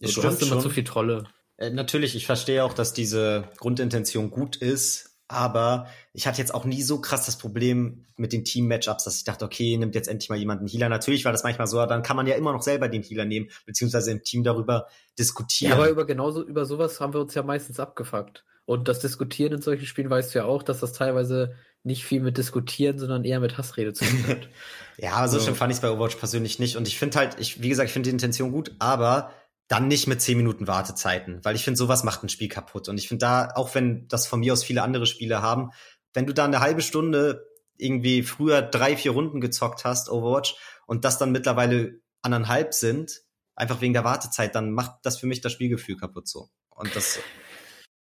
So, du hast immer schon. zu viel Trolle. Äh, natürlich, ich verstehe auch, dass diese Grundintention gut ist, aber ich hatte jetzt auch nie so krass das Problem mit den Team-Matchups, dass ich dachte, okay, nimmt jetzt endlich mal jemand einen Healer. Natürlich war das manchmal so, dann kann man ja immer noch selber den Healer nehmen, beziehungsweise im Team darüber diskutieren. Ja, aber über genauso, über sowas haben wir uns ja meistens abgefuckt. Und das Diskutieren in solchen Spielen weißt du ja auch, dass das teilweise nicht viel mit Diskutieren, sondern eher mit Hassrede zu tun hat. (laughs) ja, aber so, so schlimm fand ich es bei Overwatch persönlich nicht. Und ich finde halt, ich, wie gesagt, ich finde die Intention gut, aber dann nicht mit zehn Minuten Wartezeiten, weil ich finde, sowas macht ein Spiel kaputt. Und ich finde da, auch wenn das von mir aus viele andere Spiele haben, wenn du da eine halbe Stunde irgendwie früher drei, vier Runden gezockt hast, Overwatch, und das dann mittlerweile anderthalb sind, einfach wegen der Wartezeit, dann macht das für mich das Spielgefühl kaputt so. Und das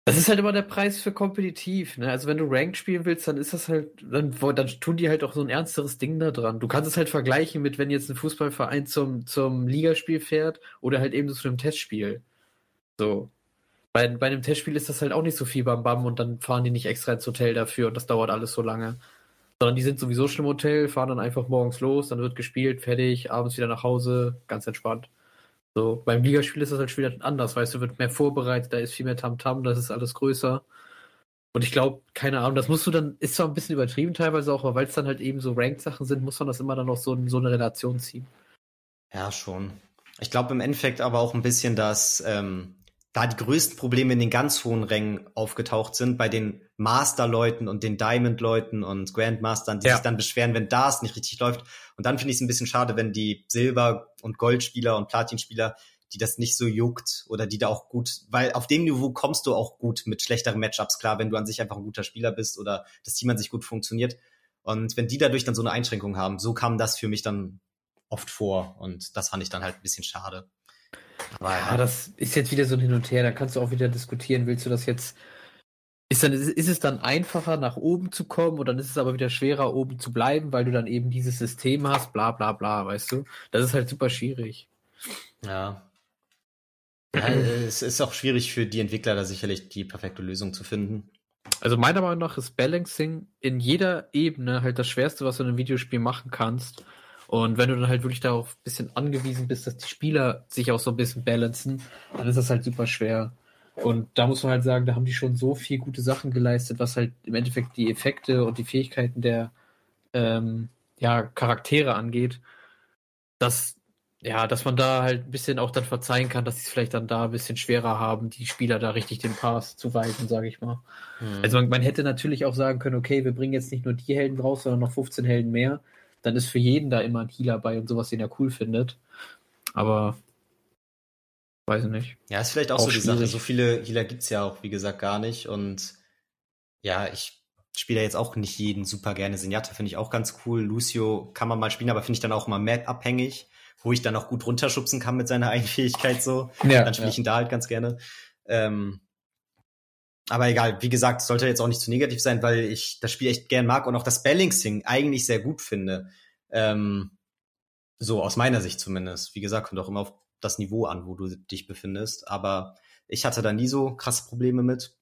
das ist halt immer der Preis für kompetitiv. Ne? Also wenn du Ranked spielen willst, dann ist das halt, dann, dann tun die halt auch so ein ernsteres Ding da dran. Du kannst es halt vergleichen mit, wenn jetzt ein Fußballverein zum, zum Ligaspiel fährt oder halt eben zu einem Testspiel. So. Bei, bei einem Testspiel ist das halt auch nicht so viel beim Bam und dann fahren die nicht extra ins Hotel dafür und das dauert alles so lange. Sondern die sind sowieso schon im Hotel, fahren dann einfach morgens los, dann wird gespielt, fertig, abends wieder nach Hause, ganz entspannt. So, beim Ligaspiel ist das halt wieder anders, weißt du, wird mehr vorbereitet, da ist viel mehr Tamtam, -Tam, das ist alles größer. Und ich glaube, keine Ahnung, das musst du dann, ist zwar ein bisschen übertrieben teilweise auch, aber weil es dann halt eben so Ranked-Sachen sind, muss man das immer dann noch so, so eine Relation ziehen. Ja, schon. Ich glaube im Endeffekt aber auch ein bisschen, dass ähm, da die größten Probleme in den ganz hohen Rängen aufgetaucht sind, bei den Master-Leuten und den Diamond-Leuten und Grandmastern, die ja. sich dann beschweren, wenn das nicht richtig läuft. Und dann finde ich es ein bisschen schade, wenn die Silber- und Goldspieler und Platinspieler, die das nicht so juckt oder die da auch gut, weil auf dem Niveau kommst du auch gut mit schlechteren Matchups klar, wenn du an sich einfach ein guter Spieler bist oder das Team an sich gut funktioniert. Und wenn die dadurch dann so eine Einschränkung haben, so kam das für mich dann oft vor und das fand ich dann halt ein bisschen schade. Aber ja, das ist jetzt wieder so ein Hin und Her. Da kannst du auch wieder diskutieren. Willst du das jetzt? Ist, dann, ist, ist es dann einfacher, nach oben zu kommen oder dann ist es aber wieder schwerer, oben zu bleiben, weil du dann eben dieses System hast, bla bla bla, weißt du? Das ist halt super schwierig. Ja. ja (clears throat) es ist auch schwierig für die Entwickler, da sicherlich die perfekte Lösung zu finden. Also meiner Meinung nach ist Balancing in jeder Ebene halt das Schwerste, was du in einem Videospiel machen kannst. Und wenn du dann halt wirklich darauf ein bisschen angewiesen bist, dass die Spieler sich auch so ein bisschen balancen, dann ist das halt super schwer. Und da muss man halt sagen, da haben die schon so viel gute Sachen geleistet, was halt im Endeffekt die Effekte und die Fähigkeiten der ähm, ja, Charaktere angeht, dass ja, dass man da halt ein bisschen auch dann verzeihen kann, dass sie es vielleicht dann da ein bisschen schwerer haben, die Spieler da richtig den Pass zu weisen, sage ich mal. Hm. Also man, man, hätte natürlich auch sagen können, okay, wir bringen jetzt nicht nur die Helden raus, sondern noch 15 Helden mehr dann ist für jeden da immer ein Healer bei und sowas, den er cool findet. Aber Weiß ich nicht. Ja, ist vielleicht auch, auch so die schwierig. Sache. So viele Healer gibt's ja auch, wie gesagt, gar nicht. Und ja, ich spiele ja jetzt auch nicht jeden super gerne. Senjata finde ich auch ganz cool. Lucio kann man mal spielen, aber finde ich dann auch immer Map-abhängig, wo ich dann auch gut runterschubsen kann mit seiner (laughs) Eigenfähigkeit so. Ja, dann spiele ja. ich ihn da halt ganz gerne. Ähm, aber egal, wie gesagt, sollte jetzt auch nicht zu negativ sein, weil ich das Spiel echt gern mag und auch das Balancing eigentlich sehr gut finde. Ähm, so aus meiner Sicht zumindest. Wie gesagt, kommt auch immer auf das Niveau an, wo du dich befindest. Aber ich hatte da nie so krasse Probleme mit.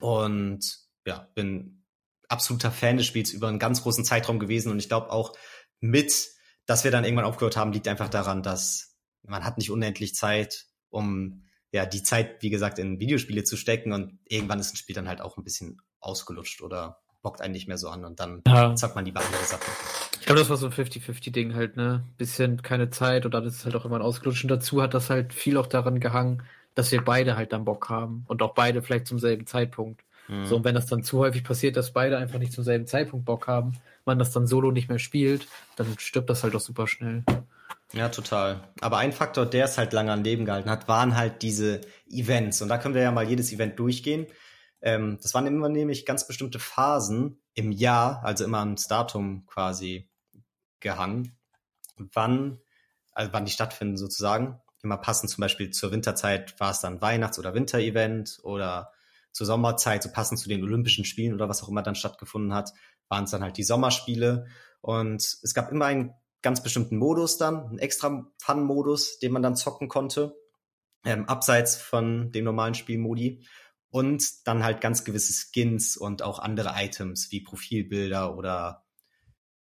Und ja, bin absoluter Fan des Spiels über einen ganz großen Zeitraum gewesen. Und ich glaube auch mit, dass wir dann irgendwann aufgehört haben, liegt einfach daran, dass man hat nicht unendlich Zeit, um ja die Zeit, wie gesagt, in Videospiele zu stecken. Und irgendwann ist ein Spiel dann halt auch ein bisschen ausgelutscht oder bockt einen nicht mehr so an und dann ja. zockt man lieber andere Sachen. Ich glaube, das war so ein 50-50-Ding halt, ne? Bisschen keine Zeit und dann ist es halt auch immer ein Ausgelutscht. Und dazu hat das halt viel auch daran gehangen, dass wir beide halt dann Bock haben und auch beide vielleicht zum selben Zeitpunkt. Mhm. So, und wenn das dann zu häufig passiert, dass beide einfach nicht zum selben Zeitpunkt Bock haben, man das dann solo nicht mehr spielt, dann stirbt das halt auch super schnell. Ja, total. Aber ein Faktor, der es halt lange an Leben gehalten hat, waren halt diese Events. Und da können wir ja mal jedes Event durchgehen. Ähm, das waren immer nämlich ganz bestimmte Phasen im Jahr, also immer ans Datum quasi gehangen, wann, also wann die stattfinden sozusagen. Immer passend zum Beispiel zur Winterzeit war es dann Weihnachts- oder Winterevent oder zur Sommerzeit, so passend zu den Olympischen Spielen oder was auch immer dann stattgefunden hat, waren es dann halt die Sommerspiele. Und es gab immer einen ganz bestimmten Modus dann, einen extra Fun-Modus, den man dann zocken konnte, ähm, abseits von dem normalen Spielmodi und dann halt ganz gewisse Skins und auch andere Items wie Profilbilder oder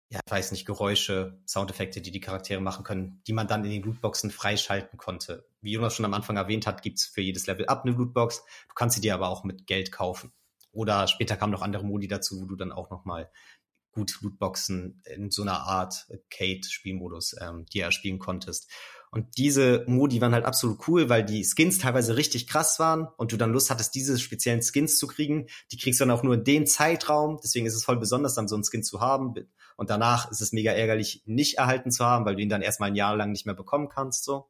ja, ich weiß nicht, Geräusche, Soundeffekte, die die Charaktere machen können, die man dann in den Lootboxen freischalten konnte. Wie Jonas schon am Anfang erwähnt hat, gibt's für jedes Level up eine Lootbox. Du kannst sie dir aber auch mit Geld kaufen. Oder später kamen noch andere Modi dazu, wo du dann auch noch mal gut Lootboxen in so einer Art Kate-Spielmodus ähm, dir erspielen konntest. Und diese Modi waren halt absolut cool, weil die Skins teilweise richtig krass waren und du dann Lust hattest, diese speziellen Skins zu kriegen. Die kriegst du dann auch nur in dem Zeitraum. Deswegen ist es voll besonders, dann so einen Skin zu haben. Und danach ist es mega ärgerlich, nicht erhalten zu haben, weil du ihn dann erstmal ein Jahr lang nicht mehr bekommen kannst. so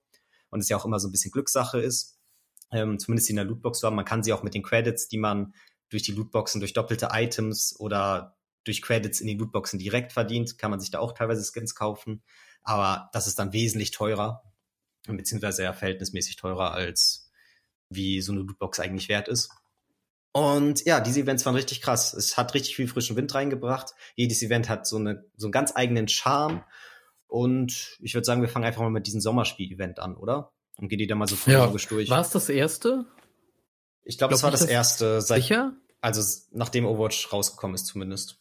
Und es ja auch immer so ein bisschen Glückssache ist. Ähm, zumindest in der Lootbox zu haben. Man kann sie auch mit den Credits, die man durch die Lootboxen, durch doppelte Items oder durch Credits in die Lootboxen direkt verdient, kann man sich da auch teilweise Skins kaufen. Aber das ist dann wesentlich teurer beziehungsweise ja verhältnismäßig teurer als wie so eine Lootbox eigentlich wert ist. Und ja, diese Events waren richtig krass. Es hat richtig viel frischen Wind reingebracht. Jedes Event hat so, eine, so einen ganz eigenen Charme. Und ich würde sagen, wir fangen einfach mal mit diesem Sommerspiel-Event an, oder? Und gehen die da mal so chronologisch ja. durch. War es das erste? Ich glaube, glaub, es war das, das erste. Seit, sicher? Also nachdem Overwatch rausgekommen ist zumindest.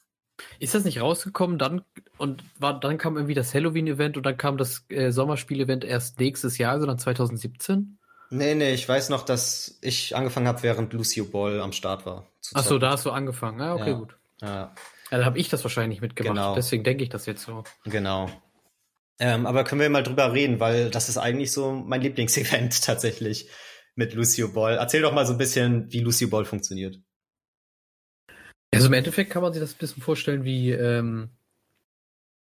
Ist das nicht rausgekommen dann und war, dann kam irgendwie das Halloween-Event und dann kam das äh, Sommerspiel-Event erst nächstes Jahr, also dann 2017? Nee, nee, ich weiß noch, dass ich angefangen habe, während Lucio Ball am Start war. Ach so, da hast du angefangen. Ah, okay, ja. gut. Ja. ja dann habe ich das wahrscheinlich mitgemacht. Genau. Deswegen denke ich das jetzt so. Genau. Ähm, aber können wir mal drüber reden, weil das ist eigentlich so mein Lieblingsevent (laughs) tatsächlich mit Lucio Ball. Erzähl doch mal so ein bisschen, wie Lucio Ball funktioniert. Also im Endeffekt kann man sich das ein bisschen vorstellen wie ähm,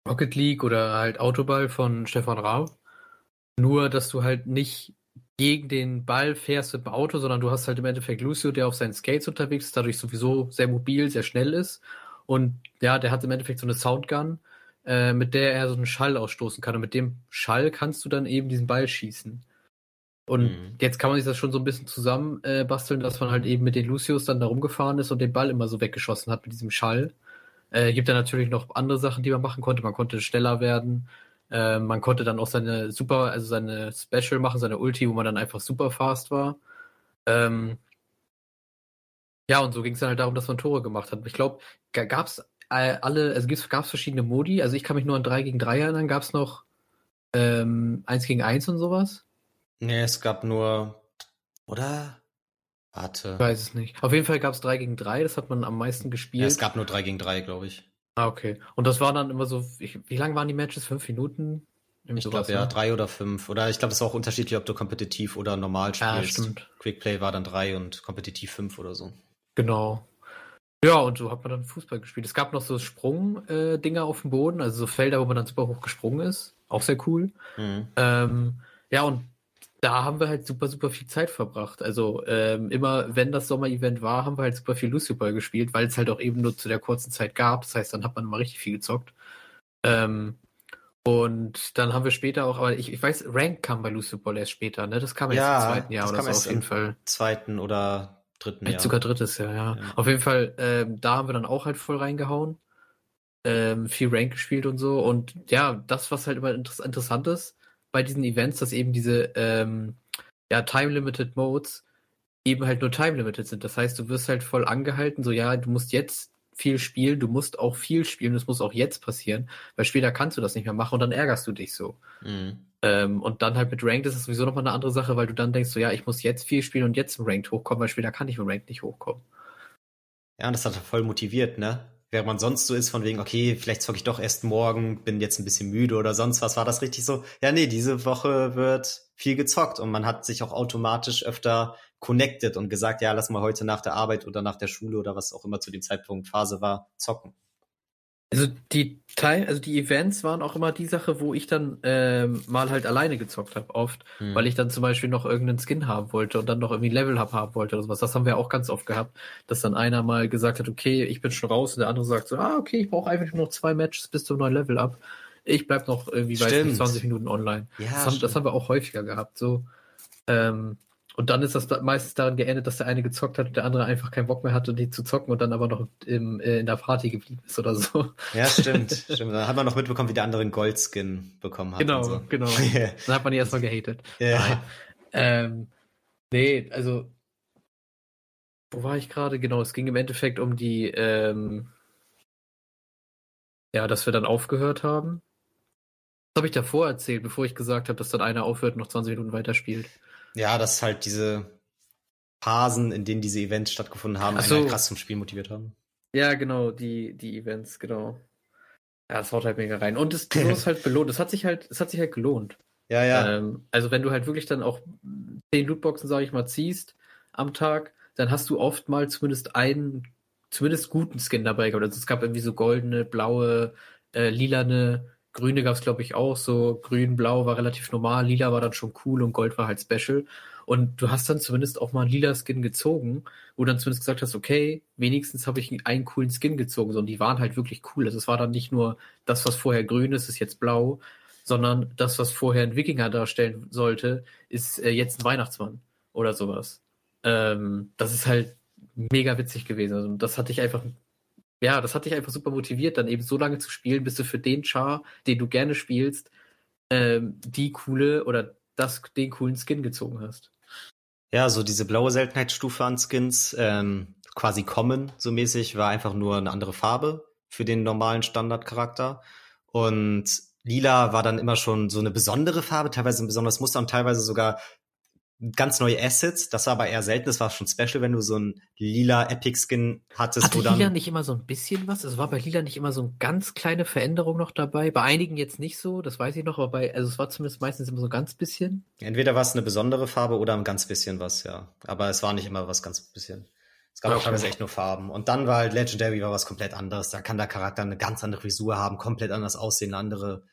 Rocket League oder halt Autoball von Stefan Raab. Nur, dass du halt nicht gegen den Ball fährst mit dem Auto, sondern du hast halt im Endeffekt Lucio, der auf seinen Skates unterwegs ist, dadurch sowieso sehr mobil, sehr schnell ist. Und ja, der hat im Endeffekt so eine Soundgun, äh, mit der er so einen Schall ausstoßen kann. Und mit dem Schall kannst du dann eben diesen Ball schießen. Und mhm. jetzt kann man sich das schon so ein bisschen zusammen äh, basteln, dass man halt eben mit den Lucius dann da rumgefahren ist und den Ball immer so weggeschossen hat mit diesem Schall. Äh, gibt ja natürlich noch andere Sachen, die man machen konnte. Man konnte schneller werden. Äh, man konnte dann auch seine Super, also seine Special machen, seine Ulti, wo man dann einfach super fast war. Ähm, ja, und so ging es dann halt darum, dass man Tore gemacht hat. Ich glaube, gab es äh, alle, also gab es verschiedene Modi. Also ich kann mich nur an 3 gegen 3 erinnern. Gab es noch ähm, 1 gegen 1 und sowas? Nee, es gab nur. Oder? Warte. Ich weiß es nicht. Auf jeden Fall gab es 3 gegen 3, das hat man am meisten gespielt. Ja, es gab nur 3 gegen 3, glaube ich. Ah, okay. Und das war dann immer so, ich, wie lang waren die Matches? Fünf Minuten? Irgendwie ich glaube ja, ne? drei oder fünf. Oder ich glaube, das war auch unterschiedlich, ob du kompetitiv oder normal spielst. Ja, stimmt. Quickplay war dann drei und kompetitiv fünf oder so. Genau. Ja, und so hat man dann Fußball gespielt. Es gab noch so Sprung-Dinger äh, auf dem Boden, also so Felder, wo man dann super hoch gesprungen ist. Auch sehr cool. Mhm. Ähm, ja, und da haben wir halt super, super viel Zeit verbracht. Also ähm, immer, wenn das Sommer-Event war, haben wir halt super viel Lucio Ball gespielt, weil es halt auch eben nur zu der kurzen Zeit gab. Das heißt, dann hat man immer richtig viel gezockt. Ähm, und dann haben wir später auch, aber ich, ich weiß, Rank kam bei Lucio Ball erst später, ne? Das kam erst ja, im zweiten Jahr oder so auf jeden Fall. Zweiten oder dritten Jahr. Sogar drittes Jahr, ja. ja. Auf jeden Fall, ähm, da haben wir dann auch halt voll reingehauen. Ähm, viel Rank gespielt und so. Und ja, das, was halt immer inter interessant ist, bei diesen Events, dass eben diese ähm, ja, Time-Limited Modes eben halt nur Time-Limited sind. Das heißt, du wirst halt voll angehalten, so ja, du musst jetzt viel spielen, du musst auch viel spielen, das muss auch jetzt passieren, weil später kannst du das nicht mehr machen und dann ärgerst du dich so. Mhm. Ähm, und dann halt mit Ranked ist es sowieso nochmal eine andere Sache, weil du dann denkst, so ja, ich muss jetzt viel spielen und jetzt im Ranked hochkommen, weil später kann ich im Ranked nicht hochkommen. Ja, und das hat voll motiviert, ne? Während man sonst so ist, von wegen, okay, vielleicht zocke ich doch erst morgen, bin jetzt ein bisschen müde oder sonst was, war das richtig so? Ja, nee, diese Woche wird viel gezockt und man hat sich auch automatisch öfter connected und gesagt, ja, lass mal heute nach der Arbeit oder nach der Schule oder was auch immer zu dem Zeitpunkt Phase war, zocken. Also die Teil, also die Events waren auch immer die Sache, wo ich dann ähm, mal halt alleine gezockt habe, oft, hm. weil ich dann zum Beispiel noch irgendeinen Skin haben wollte und dann noch irgendwie Level up haben wollte oder sowas. Das haben wir auch ganz oft gehabt, dass dann einer mal gesagt hat, okay, ich bin schon raus und der andere sagt so, ah, okay, ich brauche einfach nur noch zwei Matches bis zum neuen Level up. Ich bleib noch irgendwie, weiß nicht, 20 Minuten online. Ja, das, haben, das haben wir auch häufiger gehabt. So, ähm, und dann ist das meistens daran geendet, dass der eine gezockt hat und der andere einfach keinen Bock mehr hatte, die zu zocken und dann aber noch im, äh, in der Party geblieben ist oder so. Ja, stimmt. (laughs) stimmt. Dann hat man noch mitbekommen, wie der andere einen Goldskin bekommen hat. Genau, so. genau. (laughs) Dann hat man die erstmal gehatet. Ja. Ähm, nee, also wo war ich gerade? Genau, es ging im Endeffekt um die, ähm, ja, dass wir dann aufgehört haben. Das habe ich davor erzählt, bevor ich gesagt habe, dass dann einer aufhört und noch 20 Minuten weiterspielt. Ja, dass halt diese Phasen, in denen diese Events stattgefunden haben, so. einen halt krass zum Spiel motiviert haben. Ja, genau, die, die Events, genau. Ja, das haut halt mega rein. Und es (laughs) ist halt belohnt. Es hat sich halt, es hat sich halt gelohnt. Ja, ja. Ähm, also wenn du halt wirklich dann auch zehn Lootboxen, sage ich mal, ziehst am Tag, dann hast du oft mal zumindest einen, zumindest guten Skin dabei gehabt. Also es gab irgendwie so goldene, blaue, äh, lilane, Grüne gab es, glaube ich, auch. So grün, blau war relativ normal, lila war dann schon cool und gold war halt special. Und du hast dann zumindest auch mal einen lila Skin gezogen, wo du dann zumindest gesagt hast, okay, wenigstens habe ich einen coolen Skin gezogen. So, und die waren halt wirklich cool. Also es war dann nicht nur das, was vorher grün ist, ist jetzt blau, sondern das, was vorher ein Wikinger darstellen sollte, ist äh, jetzt ein Weihnachtsmann oder sowas. Ähm, das ist halt mega witzig gewesen. Also das hatte ich einfach ja, das hat dich einfach super motiviert, dann eben so lange zu spielen, bis du für den Char, den du gerne spielst, ähm, die coole oder das, den coolen Skin gezogen hast. Ja, so diese blaue Seltenheitsstufe an Skins, ähm, quasi kommen, so mäßig, war einfach nur eine andere Farbe für den normalen Standardcharakter. Und lila war dann immer schon so eine besondere Farbe, teilweise ein besonderes Muster und teilweise sogar ganz neue Assets. Das war aber eher selten. Das war schon special, wenn du so ein lila Epic Skin hattest. Hatte dann Lila nicht immer so ein bisschen was? Es war bei Lila nicht immer so eine ganz kleine Veränderung noch dabei. Bei einigen jetzt nicht so, das weiß ich noch, aber bei, also es war zumindest meistens immer so ein ganz bisschen. Entweder war es eine besondere Farbe oder ein ganz bisschen was, ja. Aber es war nicht immer was ganz bisschen. Es gab auch teilweise echt nur Farben. Und dann war halt Legendary war was komplett anderes. Da kann der Charakter eine ganz andere Frisur haben, komplett anders aussehen, andere,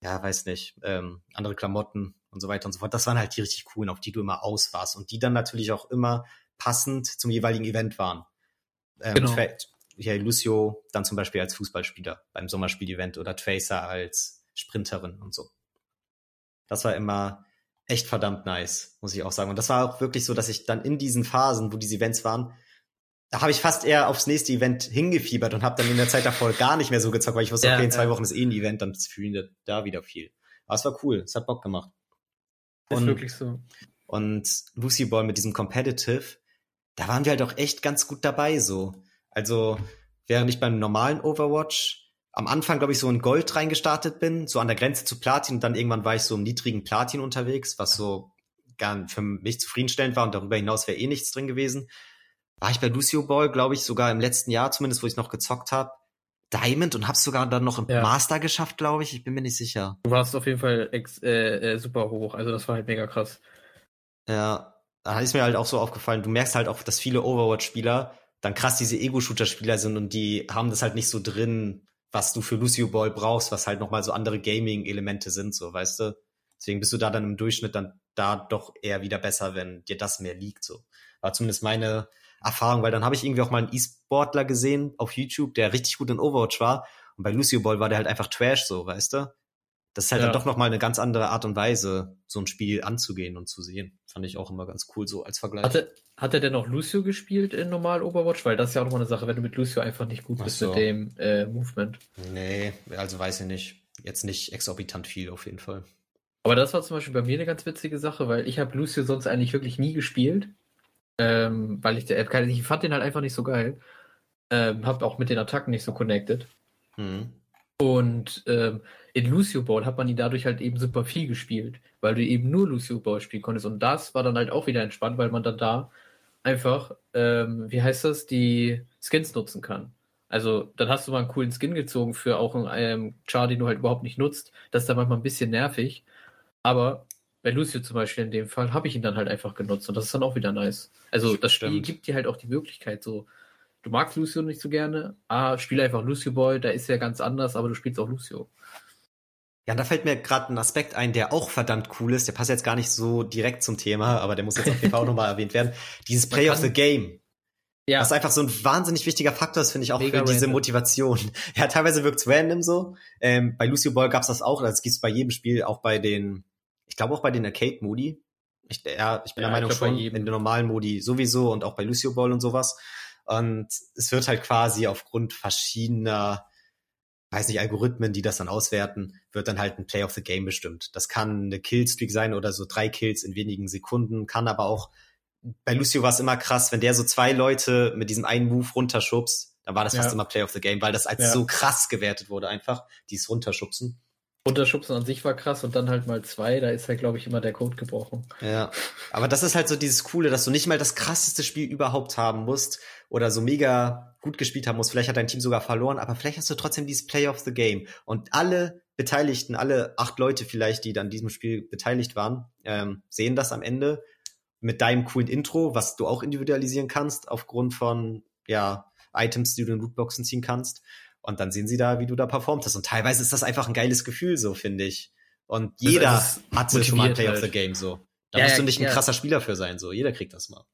ja, weiß nicht, ähm, andere Klamotten und so weiter und so fort. Das waren halt die richtig coolen, auf die du immer aus warst und die dann natürlich auch immer passend zum jeweiligen Event waren. Ähm, genau. Hier Lucio dann zum Beispiel als Fußballspieler beim Sommerspiel-Event oder Tracer als Sprinterin und so. Das war immer echt verdammt nice, muss ich auch sagen. Und das war auch wirklich so, dass ich dann in diesen Phasen, wo diese Events waren, da habe ich fast eher aufs nächste Event hingefiebert und habe dann in der Zeit davor gar nicht mehr so gezockt, weil ich wusste, ja, okay, in zwei ja. Wochen ist eh ein Event, dann fühlen wir da wieder viel. Aber es war cool, es hat Bock gemacht. Ist wirklich so. Und Lucy Ball mit diesem Competitive, da waren wir halt auch echt ganz gut dabei so. Also, während ich beim normalen Overwatch am Anfang, glaube ich, so in Gold reingestartet bin, so an der Grenze zu Platin und dann irgendwann war ich so im niedrigen Platin unterwegs, was so gar für mich zufriedenstellend war und darüber hinaus wäre eh nichts drin gewesen. War ich bei Lucio Ball, glaube ich, sogar im letzten Jahr zumindest, wo ich noch gezockt habe, Diamond und hab's sogar dann noch im ja. Master geschafft, glaube ich. Ich bin mir nicht sicher. Du warst auf jeden Fall ex, äh, äh, super hoch. Also das war halt mega krass. Ja, da ist mir halt auch so aufgefallen. Du merkst halt auch, dass viele Overwatch-Spieler dann krass diese Ego-Shooter-Spieler sind und die haben das halt nicht so drin, was du für Lucio Ball brauchst, was halt nochmal so andere Gaming-Elemente sind, so, weißt du? Deswegen bist du da dann im Durchschnitt dann da doch eher wieder besser, wenn dir das mehr liegt. So war zumindest meine Erfahrung, weil dann habe ich irgendwie auch mal einen E-Sportler gesehen auf YouTube, der richtig gut in Overwatch war. Und bei Lucio Ball war der halt einfach Trash, so, weißt du? Das ist halt ja. dann doch nochmal eine ganz andere Art und Weise, so ein Spiel anzugehen und zu sehen. Fand ich auch immer ganz cool so als Vergleich. Hatte, hat er denn auch Lucio gespielt in normal Overwatch? Weil das ist ja auch nochmal eine Sache, wenn du mit Lucio einfach nicht gut bist so. mit dem äh, Movement. Nee, also weiß ich nicht. Jetzt nicht exorbitant viel auf jeden Fall. Aber das war zum Beispiel bei mir eine ganz witzige Sache, weil ich habe Lucio sonst eigentlich wirklich nie gespielt. Ähm, weil ich, der, ich fand den halt einfach nicht so geil. Ähm, hab auch mit den Attacken nicht so connected. Mhm. Und ähm, in Lucio Ball hat man ihn dadurch halt eben super viel gespielt, weil du eben nur Lucio Ball spielen konntest. Und das war dann halt auch wieder entspannt, weil man dann da einfach, ähm, wie heißt das, die Skins nutzen kann. Also dann hast du mal einen coolen Skin gezogen für auch einen ähm, Char, den du halt überhaupt nicht nutzt. Das ist dann manchmal ein bisschen nervig. Aber bei Lucio zum Beispiel in dem Fall habe ich ihn dann halt einfach genutzt und das ist dann auch wieder nice. Also das Spiel gibt dir halt auch die Möglichkeit, so du magst Lucio nicht so gerne, ah, spiel einfach Lucio Boy, da ist er ganz anders, aber du spielst auch Lucio. Ja, und da fällt mir gerade ein Aspekt ein, der auch verdammt cool ist. Der passt jetzt gar nicht so direkt zum Thema, aber der muss jetzt auf jeden Fall auch nochmal erwähnt werden. Dieses Play of the Game. Ja. Was einfach so ein wahnsinnig wichtiger Faktor ist, finde ich auch Mega für diese random. Motivation. Ja, teilweise wirkt's random so. Ähm, bei Lucio Ball gab's das auch, das gibt's bei jedem Spiel, auch bei den, ich glaube auch bei den Arcade-Modi. Ich, ja, ich bin ja, der Meinung schon, in den normalen Modi sowieso und auch bei Lucio Ball und sowas. Und es wird halt quasi aufgrund verschiedener, weiß nicht, Algorithmen, die das dann auswerten, wird dann halt ein Play of the Game bestimmt. Das kann eine Killstreak sein oder so drei Kills in wenigen Sekunden, kann aber auch, bei Lucio war es immer krass, wenn der so zwei Leute mit diesem einen Move runterschubst, dann war das fast ja. immer Play of the Game, weil das als ja. so krass gewertet wurde einfach, dieses Runterschubsen. Runterschubsen an sich war krass und dann halt mal zwei, da ist halt, glaube ich, immer der Code gebrochen. Ja, aber das ist halt so dieses Coole, dass du nicht mal das krasseste Spiel überhaupt haben musst oder so mega gut gespielt haben musst. Vielleicht hat dein Team sogar verloren, aber vielleicht hast du trotzdem dieses Play of the Game. Und alle Beteiligten, alle acht Leute vielleicht, die dann diesem Spiel beteiligt waren, ähm, sehen das am Ende mit deinem coolen Intro, was du auch individualisieren kannst aufgrund von ja Items, die du in Lootboxen ziehen kannst. Und dann sehen sie da, wie du da performt hast. Und teilweise ist das einfach ein geiles Gefühl, so finde ich. Und jeder also hatte schon mal ein Play halt. of the Game so. Da ja, musst du nicht ja, ein krasser Spieler für sein, so. Jeder kriegt das mal.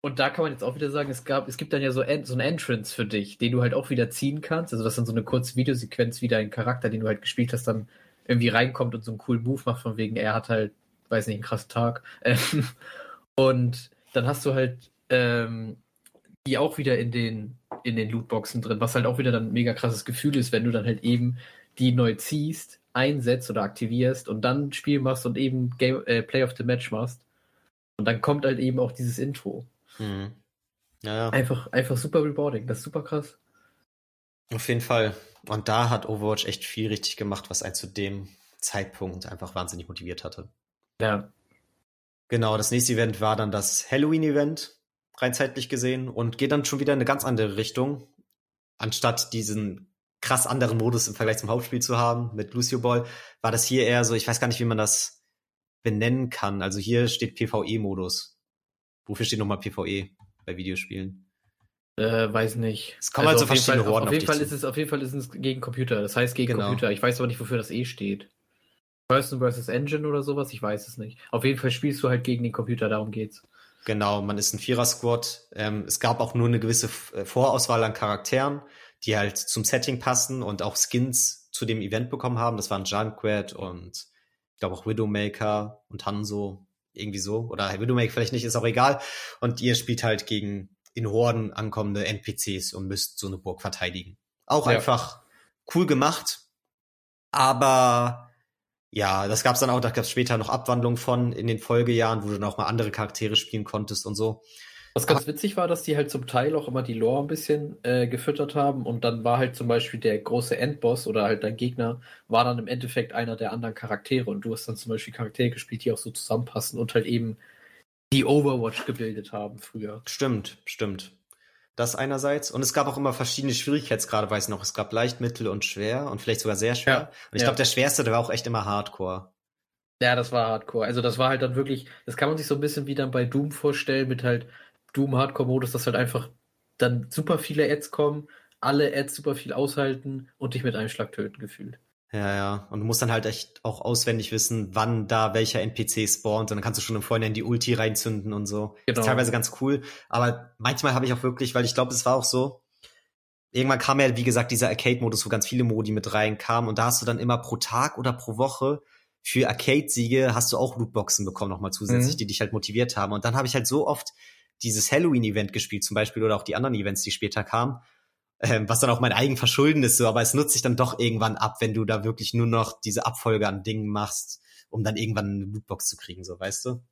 Und da kann man jetzt auch wieder sagen, es gab, es gibt dann ja so, so ein Entrance für dich, den du halt auch wieder ziehen kannst. Also das ist dann so eine kurze Videosequenz, wie dein Charakter, den du halt gespielt hast, dann irgendwie reinkommt und so einen coolen Move macht, von wegen, er hat halt, weiß nicht, einen krassen Tag. (laughs) und dann hast du halt ähm, die auch wieder in den, in den Lootboxen drin, was halt auch wieder dann ein mega krasses Gefühl ist, wenn du dann halt eben die neu ziehst, einsetzt oder aktivierst und dann ein Spiel machst und eben Game, äh, Play of the Match machst. Und dann kommt halt eben auch dieses Intro. Mhm. Ja, ja. Einfach, einfach super rewarding, das ist super krass. Auf jeden Fall. Und da hat Overwatch echt viel richtig gemacht, was einen zu dem Zeitpunkt einfach wahnsinnig motiviert hatte. Ja. Genau, das nächste Event war dann das Halloween-Event rein zeitlich gesehen und geht dann schon wieder in eine ganz andere Richtung. Anstatt diesen krass anderen Modus im Vergleich zum Hauptspiel zu haben mit Lucio Ball, war das hier eher so, ich weiß gar nicht, wie man das benennen kann. Also hier steht PvE-Modus. Wofür steht nochmal PvE bei Videospielen? Äh, weiß nicht. Es kommen also halt so verschiedene Fall, Horden auf, auf jeden Fall ist es auf jeden Fall ist es gegen Computer. Das heißt gegen genau. Computer. Ich weiß aber nicht, wofür das E steht. Person versus Engine oder sowas, ich weiß es nicht. Auf jeden Fall spielst du halt gegen den Computer, darum geht's. Genau, man ist ein Vierer-Squad. Ähm, es gab auch nur eine gewisse äh, Vorauswahl an Charakteren, die halt zum Setting passen und auch Skins zu dem Event bekommen haben. Das waren Junkrat und ich glaube auch Widowmaker und Hanzo, irgendwie so. Oder Widowmaker vielleicht nicht, ist auch egal. Und ihr spielt halt gegen in Horden ankommende NPCs und müsst so eine Burg verteidigen. Auch ja. einfach cool gemacht. Aber ja, das gab's dann auch, da gab's später noch Abwandlungen von in den Folgejahren, wo du dann auch mal andere Charaktere spielen konntest und so. Was ganz witzig war, dass die halt zum Teil auch immer die Lore ein bisschen äh, gefüttert haben und dann war halt zum Beispiel der große Endboss oder halt dein Gegner war dann im Endeffekt einer der anderen Charaktere und du hast dann zum Beispiel Charaktere gespielt, die auch so zusammenpassen und halt eben die Overwatch gebildet haben früher. Stimmt, stimmt. Das einerseits. Und es gab auch immer verschiedene Schwierigkeitsgrade, weiß ich noch. Es gab leicht, mittel und schwer und vielleicht sogar sehr schwer. Ja, und ich ja. glaube, der schwerste, der war auch echt immer Hardcore. Ja, das war Hardcore. Also das war halt dann wirklich, das kann man sich so ein bisschen wie dann bei Doom vorstellen, mit halt Doom Hardcore-Modus, dass halt einfach dann super viele Ads kommen, alle Ads super viel aushalten und dich mit einem Schlag töten gefühlt. Ja, ja. Und du musst dann halt echt auch auswendig wissen, wann da welcher NPC spawnt. Und dann kannst du schon im Vorhinein die Ulti reinzünden und so. Genau. Das ist teilweise ganz cool. Aber manchmal habe ich auch wirklich, weil ich glaube, es war auch so, irgendwann kam ja, wie gesagt, dieser Arcade-Modus, wo ganz viele Modi mit reinkamen. Und da hast du dann immer pro Tag oder pro Woche für Arcade-Siege hast du auch Lootboxen bekommen, nochmal zusätzlich, mhm. die dich halt motiviert haben. Und dann habe ich halt so oft dieses Halloween-Event gespielt, zum Beispiel, oder auch die anderen Events, die später kamen, ähm, was dann auch mein eigen Verschulden ist, so, aber es nutzt sich dann doch irgendwann ab, wenn du da wirklich nur noch diese Abfolge an Dingen machst, um dann irgendwann eine Lootbox zu kriegen, so, weißt du?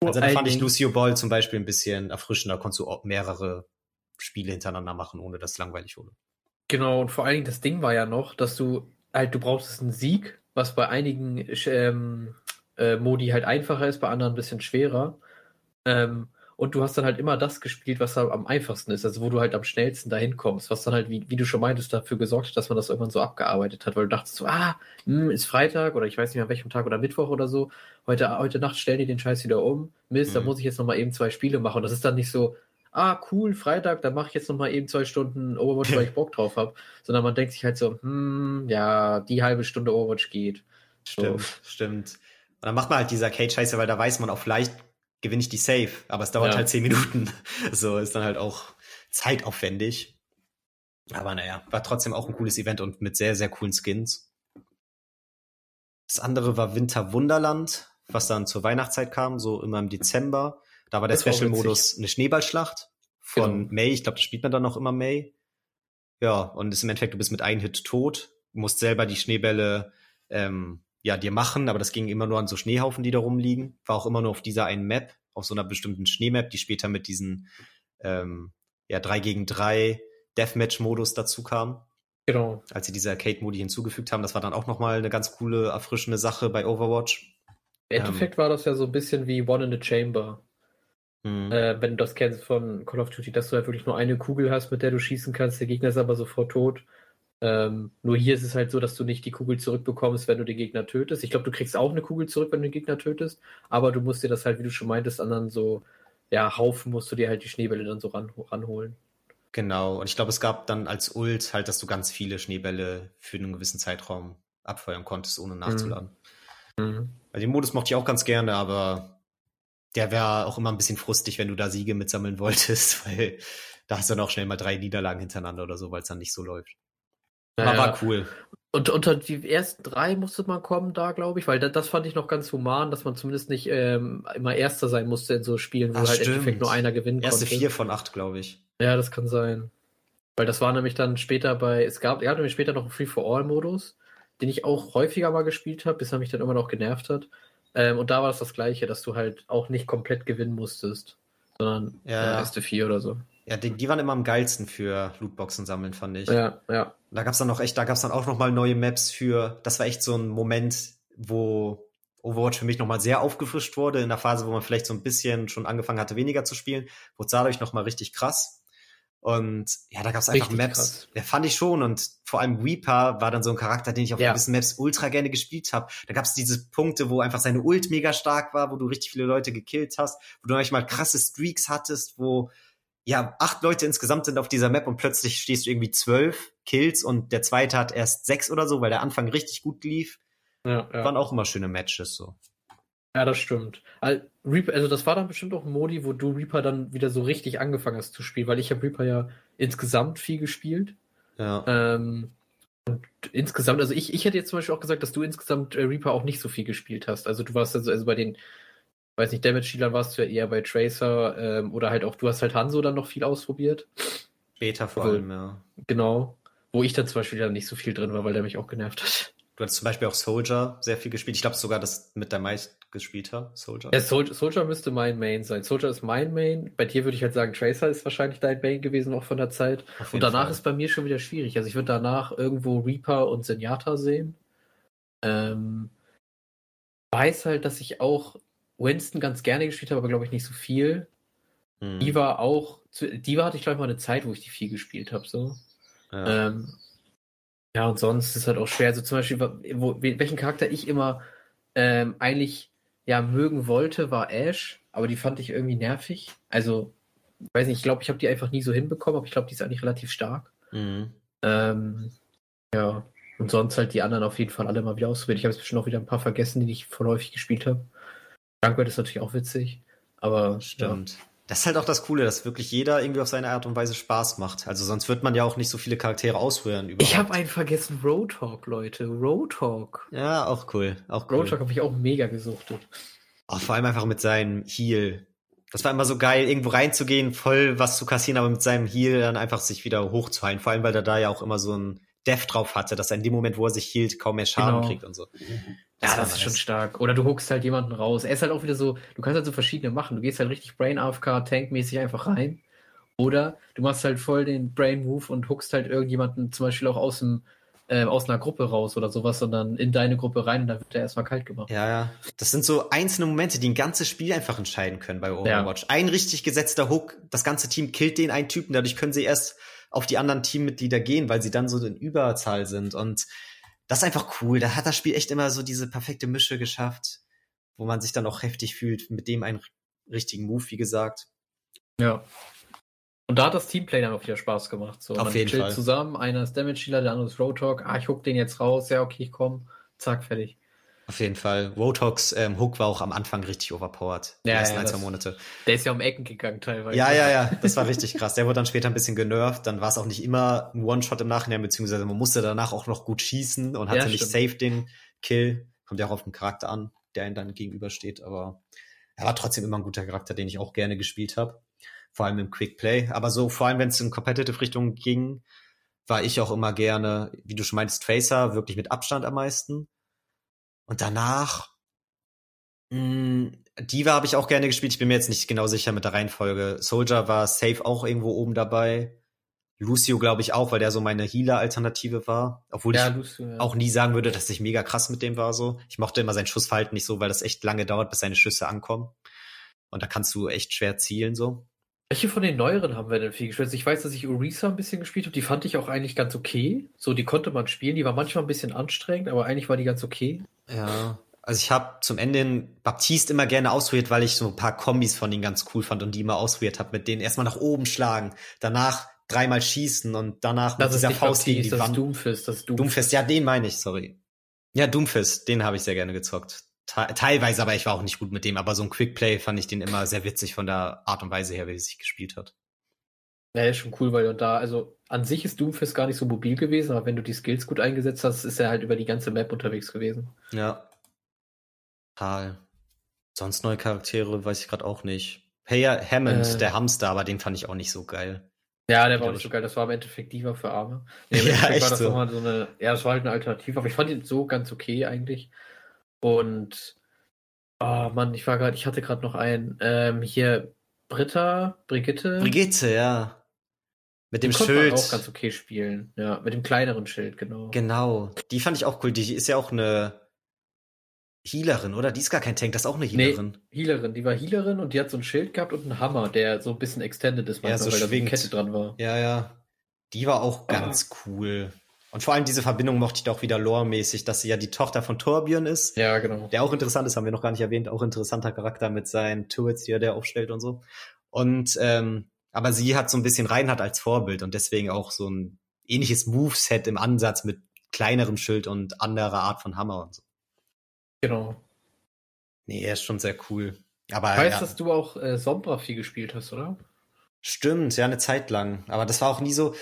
Also da fand ich Lucio Ball zum Beispiel ein bisschen erfrischender, konntest du auch mehrere Spiele hintereinander machen, ohne dass es langweilig wurde. Genau, und vor allen Dingen das Ding war ja noch, dass du halt, du brauchst einen Sieg, was bei einigen ähm, äh, Modi halt einfacher ist, bei anderen ein bisschen schwerer. Ähm, und du hast dann halt immer das gespielt, was am einfachsten ist, also wo du halt am schnellsten dahin kommst, was dann halt, wie, wie du schon meintest, dafür gesorgt hat, dass man das irgendwann so abgearbeitet hat, weil du dachtest so, ah, mh, hm, ist Freitag oder ich weiß nicht an welchem Tag oder Mittwoch oder so, heute, heute Nacht stellen die den Scheiß wieder um, Mist, mhm. da muss ich jetzt nochmal eben zwei Spiele machen und das ist dann nicht so, ah, cool, Freitag, dann mache ich jetzt nochmal eben zwei Stunden Overwatch, weil ich (laughs) Bock drauf habe, sondern man denkt sich halt so, hm, ja, die halbe Stunde Overwatch geht. Stimmt, so. stimmt. Und dann macht man halt dieser Cage-Scheiße, weil da weiß man auch vielleicht, gewinne ich die Safe, aber es dauert ja. halt zehn Minuten. (laughs) So ist dann halt auch zeitaufwendig. Aber naja, war trotzdem auch ein cooles Event und mit sehr, sehr coolen Skins. Das andere war Winter Wunderland, was dann zur Weihnachtszeit kam, so immer im Dezember. Da war der Special-Modus eine Schneeballschlacht von genau. May. Ich glaube, das spielt man dann noch immer May. Ja, und ist im Endeffekt, du bist mit einem Hit tot, musst selber die Schneebälle ähm, ja, dir machen, aber das ging immer nur an so Schneehaufen, die da rumliegen. War auch immer nur auf dieser einen Map, auf so einer bestimmten Schneemap, die später mit diesen ähm, ja, 3 gegen 3 Deathmatch-Modus dazu kam. Genau. Als sie diese Arcade-Modi hinzugefügt haben, das war dann auch nochmal eine ganz coole, erfrischende Sache bei Overwatch. Im Endeffekt ähm, war das ja so ein bisschen wie One in the Chamber. Mhm. Äh, wenn du das kennst von Call of Duty, dass du halt wirklich nur eine Kugel hast, mit der du schießen kannst, der Gegner ist aber sofort tot. Ähm, nur hier ist es halt so, dass du nicht die Kugel zurückbekommst, wenn du den Gegner tötest. Ich glaube, du kriegst auch eine Kugel zurück, wenn du den Gegner tötest, aber du musst dir das halt, wie du schon meintest, anderen so, ja, Haufen musst du dir halt die Schneebälle dann so ran, ranholen. Genau, und ich glaube, es gab dann als Ult halt, dass du ganz viele Schneebälle für einen gewissen Zeitraum abfeuern konntest, ohne nachzuladen. Mhm. Also den Modus mochte ich auch ganz gerne, aber der wäre auch immer ein bisschen frustig, wenn du da Siege mitsammeln wolltest, (laughs) weil da hast du dann auch schnell mal drei Niederlagen hintereinander oder so, weil es dann nicht so läuft. Aber war cool. Und unter die ersten drei musste man kommen da, glaube ich, weil das, das, fand ich noch ganz human, dass man zumindest nicht ähm, immer Erster sein musste in so Spielen, wo Ach, halt stimmt. Endeffekt nur einer gewinnen Erste konnte. vier von acht, glaube ich. Ja, das kann sein. Weil das war nämlich dann später bei, es gab, er hat nämlich später noch einen Free-for-All-Modus, den ich auch häufiger mal gespielt habe, bis er mich dann immer noch genervt hat. Ähm, und da war es das Gleiche, dass du halt auch nicht komplett gewinnen musstest, sondern ja. erste vier oder so. Ja, die, die waren immer am geilsten für Lootboxen sammeln, fand ich. Ja, ja. Da gab's dann noch echt, da gab's dann auch noch mal neue Maps für, das war echt so ein Moment, wo Overwatch für mich noch mal sehr aufgefrischt wurde, in der Phase, wo man vielleicht so ein bisschen schon angefangen hatte, weniger zu spielen, wurde dadurch noch mal richtig krass. Und ja, da gab's einfach richtig Maps. Krass. Ja, fand ich schon. Und vor allem Reaper war dann so ein Charakter, den ich auf ja. gewissen Maps ultra gerne gespielt habe. Da gab's diese Punkte, wo einfach seine Ult mega stark war, wo du richtig viele Leute gekillt hast, wo du manchmal krasse Streaks hattest, wo ja, acht Leute insgesamt sind auf dieser Map und plötzlich stehst du irgendwie zwölf Kills und der zweite hat erst sechs oder so, weil der Anfang richtig gut lief. Ja, ja. Waren auch immer schöne Matches so. Ja, das stimmt. Also das war dann bestimmt auch ein Modi, wo du Reaper dann wieder so richtig angefangen hast zu spielen, weil ich habe Reaper ja insgesamt viel gespielt. Ja. Ähm, und insgesamt, also ich, ich hätte jetzt zum Beispiel auch gesagt, dass du insgesamt äh, Reaper auch nicht so viel gespielt hast. Also du warst also, also bei den weiß nicht, Damage-Dealern warst du ja eher bei Tracer ähm, oder halt auch, du hast halt Hanzo dann noch viel ausprobiert. Beta vor allem, ja. Genau. Wo ich dann zum Beispiel dann nicht so viel drin war, weil der mich auch genervt hat. Du hast zum Beispiel auch Soldier sehr viel gespielt. Ich glaube sogar, das mit der meist gespielt hat, Soldier. Ja, Sol Soldier müsste mein Main sein. Soldier ist mein Main. Bei dir würde ich halt sagen, Tracer ist wahrscheinlich dein Main gewesen, auch von der Zeit. Und danach Fall. ist bei mir schon wieder schwierig. Also ich würde danach irgendwo Reaper und Zenyatta sehen. Ähm, weiß halt, dass ich auch Winston ganz gerne gespielt habe, aber glaube ich nicht so viel. Mhm. Die war auch, die war hatte ich glaube ich mal eine Zeit, wo ich die viel gespielt habe, so. Ja. Ähm, ja, und sonst ist es halt auch schwer. Also zum Beispiel, wo, welchen Charakter ich immer ähm, eigentlich ja mögen wollte, war Ash, aber die fand ich irgendwie nervig. Also, weiß nicht, ich glaube, ich habe die einfach nie so hinbekommen, aber ich glaube, die ist eigentlich relativ stark. Mhm. Ähm, ja. Und sonst halt die anderen auf jeden Fall alle mal wieder ausprobiert. Ich habe jetzt bestimmt auch wieder ein paar vergessen, die ich voll häufig gespielt habe. Junkrat ist natürlich auch witzig, aber. Stimmt. Ja. Das ist halt auch das Coole, dass wirklich jeder irgendwie auf seine Art und Weise Spaß macht. Also sonst wird man ja auch nicht so viele Charaktere ausrühren. Überhaupt. Ich habe einen vergessen, Roadhog, Leute. Roadhog. Ja, auch cool. Auch cool. Roadhog habe ich auch mega gesuchtet. Auch vor allem einfach mit seinem Heal. Das war immer so geil, irgendwo reinzugehen, voll was zu kassieren, aber mit seinem Heal dann einfach sich wieder hochzuheilen. Vor allem, weil er da ja auch immer so ein Death drauf hatte, dass er in dem Moment, wo er sich hielt, kaum mehr Schaden genau. kriegt und so. Das ja, das ist schon stark. Oder du huckst halt jemanden raus. Er ist halt auch wieder so, du kannst halt so verschiedene machen. Du gehst halt richtig Brain AFK, Tank-mäßig einfach rein. Oder du machst halt voll den Brain Move und huckst halt irgendjemanden zum Beispiel auch aus dem, äh, aus einer Gruppe raus oder sowas, sondern in deine Gruppe rein und dann wird der erstmal kalt gemacht. Ja, ja. Das sind so einzelne Momente, die ein ganzes Spiel einfach entscheiden können bei Overwatch. Ja. Ein richtig gesetzter Hook, das ganze Team killt den einen Typen, dadurch können sie erst auf die anderen Teammitglieder gehen, weil sie dann so in Überzahl sind. Und das ist einfach cool. Da hat das Spiel echt immer so diese perfekte Mische geschafft, wo man sich dann auch heftig fühlt, mit dem einen richtigen Move, wie gesagt. Ja. Und da hat das Teamplay dann auch wieder Spaß gemacht. So, Auf man jeden Fall. zusammen, einer ist Damage Healer, der andere ist Roadhog. Ah, ich hook den jetzt raus. Ja, okay, ich komm. Zack, fertig. Auf jeden Fall. Roadhogs ähm, Hook war auch am Anfang richtig overpowered. Die ja, ersten ja, ein, zwei Monate. Der ist ja um Ecken gegangen teilweise. Ja, ja, ja. (laughs) Das war richtig krass. Der wurde dann später ein bisschen genervt. Dann war es auch nicht immer ein One-Shot im Nachhinein, beziehungsweise man musste danach auch noch gut schießen und hatte ja, nicht safe den Kill. Kommt ja auch auf den Charakter an, der ihm dann gegenübersteht. Aber er war trotzdem immer ein guter Charakter, den ich auch gerne gespielt habe. Vor allem im Quick Play. Aber so, vor allem wenn es in Competitive-Richtung ging, war ich auch immer gerne, wie du schon meinst, Tracer, wirklich mit Abstand am meisten. Und danach Mh, hm, Diva habe ich auch gerne gespielt. Ich bin mir jetzt nicht genau sicher mit der Reihenfolge. Soldier war safe auch irgendwo oben dabei. Lucio glaube ich auch, weil der so meine Healer-Alternative war. Obwohl ja, ich Lucio, ja. auch nie sagen würde, dass ich mega krass mit dem war so. Ich mochte immer sein Schussverhalten nicht so, weil das echt lange dauert, bis seine Schüsse ankommen. Und da kannst du echt schwer zielen so. Welche von den neueren haben wir denn viel gespielt? Also ich weiß, dass ich Orisa ein bisschen gespielt habe. Die fand ich auch eigentlich ganz okay. So, die konnte man spielen. Die war manchmal ein bisschen anstrengend, aber eigentlich war die ganz okay. Ja. Also ich habe zum Ende hin Baptiste immer gerne ausprobiert, weil ich so ein paar Kombis von denen ganz cool fand und die immer ausprobiert habe, mit denen erstmal nach oben schlagen, danach dreimal schießen und danach das mit dieser Faust gegen die das Wand. Doomfist, das Doomfist. Doomfist, ja, den meine ich, sorry. Ja, Doomfist, den habe ich sehr gerne gezockt. Teilweise, aber ich war auch nicht gut mit dem, aber so ein Quickplay fand ich den immer sehr witzig von der Art und Weise her, wie er sich gespielt hat. Ja, ist schon cool, weil du da, also an sich ist Doomfist gar nicht so mobil gewesen, aber wenn du die Skills gut eingesetzt hast, ist er halt über die ganze Map unterwegs gewesen. Ja, Total. Sonst neue Charaktere weiß ich gerade auch nicht. Hey, Hammond, äh, der Hamster, aber den fand ich auch nicht so geil. Ja, der war auch nicht so geil. Das war im Endeffekt Diva für Arme. Nee, (laughs) ja, echt war das so. so eine, ja, das war halt eine Alternative, aber ich fand ihn so ganz okay eigentlich. Und, oh Mann, ich war gerade, ich hatte gerade noch einen, ähm, hier, Britta, Brigitte. Brigitte, ja. Mit dem Schild. Man auch ganz okay spielen. Ja, mit dem kleineren Schild, genau. Genau. Die fand ich auch cool. Die ist ja auch eine Healerin, oder? Die ist gar kein Tank, das ist auch eine Healerin. Nee, Healerin. Die war Healerin und die hat so ein Schild gehabt und einen Hammer, der so ein bisschen extended ist, manchmal, ja, so weil schwingt. da so Kette dran war. Ja, ja. Die war auch (clears throat) ganz ah. cool. Und vor allem diese Verbindung mochte ich doch wieder lore-mäßig, dass sie ja die Tochter von Torbjörn ist. Ja, genau. Der auch interessant ist, haben wir noch gar nicht erwähnt. Auch interessanter Charakter mit seinen Turrets, die er der aufstellt und so. Und, ähm, aber sie hat so ein bisschen Reinhard als Vorbild und deswegen auch so ein ähnliches Moveset im Ansatz mit kleinerem Schild und anderer Art von Hammer und so. Genau. Nee, er ist schon sehr cool. Aber, ich weiß, ja. dass du auch äh, Sombra viel gespielt hast, oder? Stimmt, ja, eine Zeit lang. Aber das war auch nie so.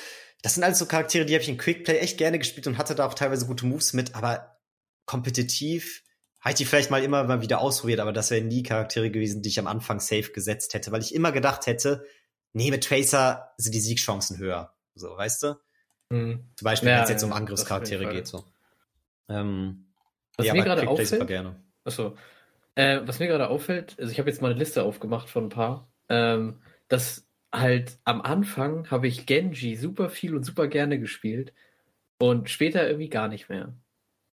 Das sind alles so Charaktere, die habe ich in Quickplay echt gerne gespielt und hatte da auch teilweise gute Moves mit, aber kompetitiv habe ich die vielleicht mal immer mal wieder ausprobiert, aber das wären nie Charaktere gewesen, die ich am Anfang safe gesetzt hätte, weil ich immer gedacht hätte, nee, mit Tracer sind die Siegchancen höher. So, weißt du? Mhm. Zum Beispiel, ja, wenn es jetzt um Angriffscharaktere geht, so. Ähm, was ja, mir gerade auffällt, gerne. Achso, äh, was mir gerade auffällt, also ich habe jetzt mal eine Liste aufgemacht von ein paar, ähm, dass halt am Anfang habe ich Genji super viel und super gerne gespielt und später irgendwie gar nicht mehr.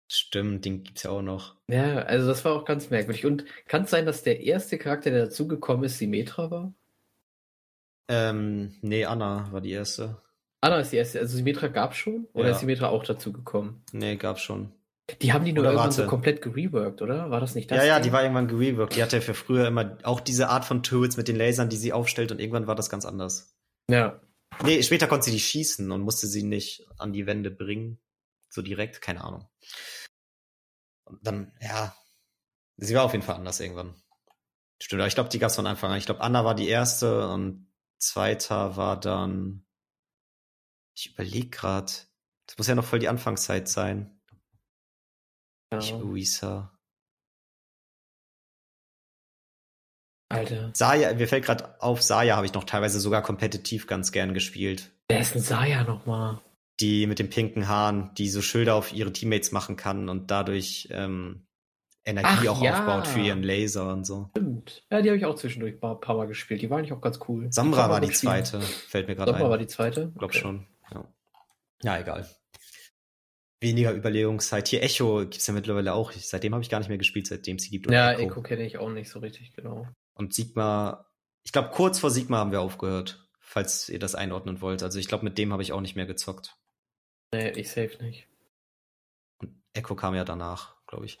Stimmt, den gibt's ja auch noch. Ja, also das war auch ganz merkwürdig. Und kann es sein, dass der erste Charakter, der dazugekommen ist, Symmetra war? Ähm, nee, Anna war die erste. Anna ist die erste. Also Symmetra gab's schon? Oder ja. ist Symmetra auch dazugekommen? Nee, gab's schon. Die haben die nur oder irgendwann warte. so komplett gereworked, oder? War das nicht das? Ja, ja, die war irgendwann gereworked. Die hatte ja für früher immer auch diese Art von Turrets mit den Lasern, die sie aufstellt und irgendwann war das ganz anders. Ja. Nee, später konnte sie die schießen und musste sie nicht an die Wände bringen. so direkt, keine Ahnung. Und dann, ja, sie war auf jeden Fall anders irgendwann. Stimmt, aber ich glaube, die gab es von Anfang an. Ich glaube, Anna war die erste und zweiter war dann. Ich überlege gerade. Das muss ja noch voll die Anfangszeit sein. Ja. Ich Luisa. Alter. Saya, mir fällt gerade auf, Saya habe ich noch teilweise sogar kompetitiv ganz gern gespielt. Wer ist denn Saya nochmal? Die mit den pinken Haaren, die so Schilder auf ihre Teammates machen kann und dadurch ähm, Energie Ach, auch ja. aufbaut für ihren Laser und so. Stimmt. Ja, die habe ich auch zwischendurch ein paar, paar, Mal gespielt. Die waren nicht auch ganz cool. Samra war die gespielt. zweite, fällt mir gerade ein. Samra war die zweite? Glaub okay. schon. Ja. ja, egal. Weniger Überlegungszeit. Hier Echo gibt's ja mittlerweile auch. Seitdem habe ich gar nicht mehr gespielt, seitdem sie gibt. Ja, Echo, Echo kenne ich auch nicht so richtig, genau. Und Sigma, ich glaube, kurz vor Sigma haben wir aufgehört, falls ihr das einordnen wollt. Also ich glaube, mit dem habe ich auch nicht mehr gezockt. Nee, ich safe nicht. Und Echo kam ja danach, glaube ich.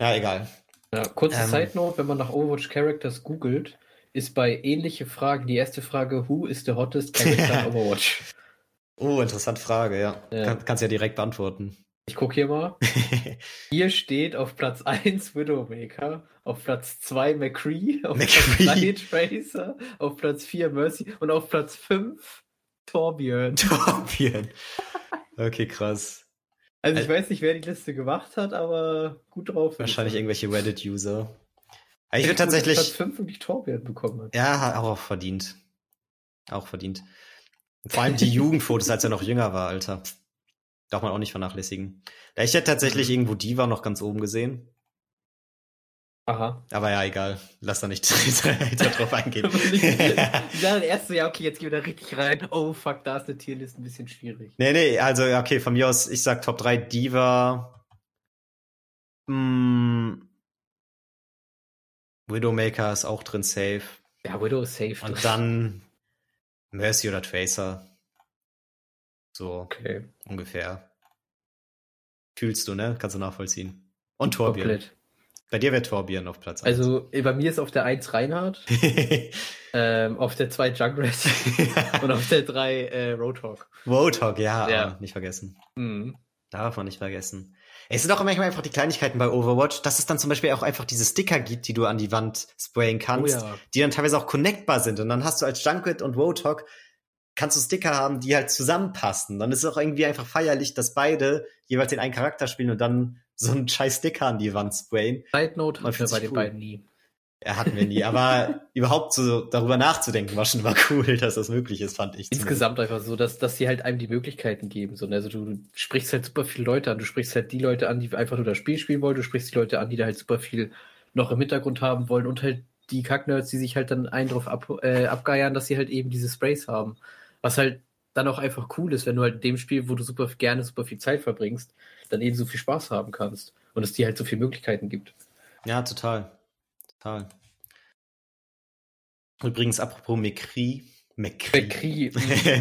Ja, egal. Ja, kurze ähm, Side Note, wenn man nach Overwatch Characters googelt, ist bei ähnliche Fragen die erste Frage, who is the hottest character in (laughs) Overwatch? Oh, interessante Frage, ja. ja. Kann, kannst ja direkt beantworten. Ich gucke hier mal. (laughs) hier steht auf Platz 1 Widowmaker, auf Platz 2 McCree, auf McCree. Platz 3 Tracer, auf Platz 4 Mercy und auf Platz 5 Torbjörn. (laughs) Torbjörn. Okay, krass. Also ich weiß nicht, wer die Liste gemacht hat, aber gut drauf. Wahrscheinlich irgendwelche Reddit-User. Ich würde tatsächlich. Platz 5 wirklich Torbjörn bekommen hat. Ja, auch verdient. Auch verdient. Vor allem die Jugendfotos, als er noch jünger war, Alter. Darf man auch nicht vernachlässigen. Ich hätte tatsächlich irgendwo Diva noch ganz oben gesehen. Aha. Aber ja, egal. Lass da nicht (laughs) drauf eingehen. (laughs) Sagen (laughs) erst so, ja, okay, jetzt gehen wir da richtig rein. Oh, fuck, da ist eine Tierliste ein bisschen schwierig. Nee, nee, also, okay, von mir aus, ich sag Top 3 Diva. Hm, Widowmaker ist auch drin safe. Ja, Widow ist safe. Und dann Mercy oder Tracer. So okay. ungefähr. Fühlst du, ne? Kannst du nachvollziehen. Und Torbjörn. Komplett. Bei dir wäre Torbjörn auf Platz 1. Also bei mir ist auf der 1 Reinhardt, (laughs) ähm, auf der 2 Junkrat (laughs) und auf der 3 äh, Roadhog. Roadhog, ja, ja. nicht vergessen. Mhm. Darf man nicht vergessen. Es sind auch manchmal einfach die Kleinigkeiten bei Overwatch, dass es dann zum Beispiel auch einfach diese Sticker gibt, die du an die Wand sprayen kannst, oh ja. die dann teilweise auch connectbar sind. Und dann hast du als Junkrat und Roadhog kannst du Sticker haben, die halt zusammenpassen. Dann ist es auch irgendwie einfach feierlich, dass beide jeweils den einen Charakter spielen und dann so einen scheiß Sticker an die Wand sprayen. Side Note wir bei den cool. beiden nie. Ja, hatten wir nie. Aber überhaupt so darüber nachzudenken, war schon mal cool, dass das möglich ist, fand ich. Insgesamt zumindest. einfach so, dass, dass sie halt einem die Möglichkeiten geben. So, ne? also du, du sprichst halt super viele Leute an. Du sprichst halt die Leute an, die einfach nur das Spiel spielen wollen. Du sprichst die Leute an, die da halt super viel noch im Hintergrund haben wollen und halt die Kacknerds, die sich halt dann einen drauf ab, äh, abgeiern, dass sie halt eben diese Sprays haben. Was halt dann auch einfach cool ist, wenn du halt in dem Spiel, wo du super gerne super viel Zeit verbringst, dann eben so viel Spaß haben kannst und es dir halt so viele Möglichkeiten gibt. Ja, total. Total. Übrigens, apropos McCree, McCree.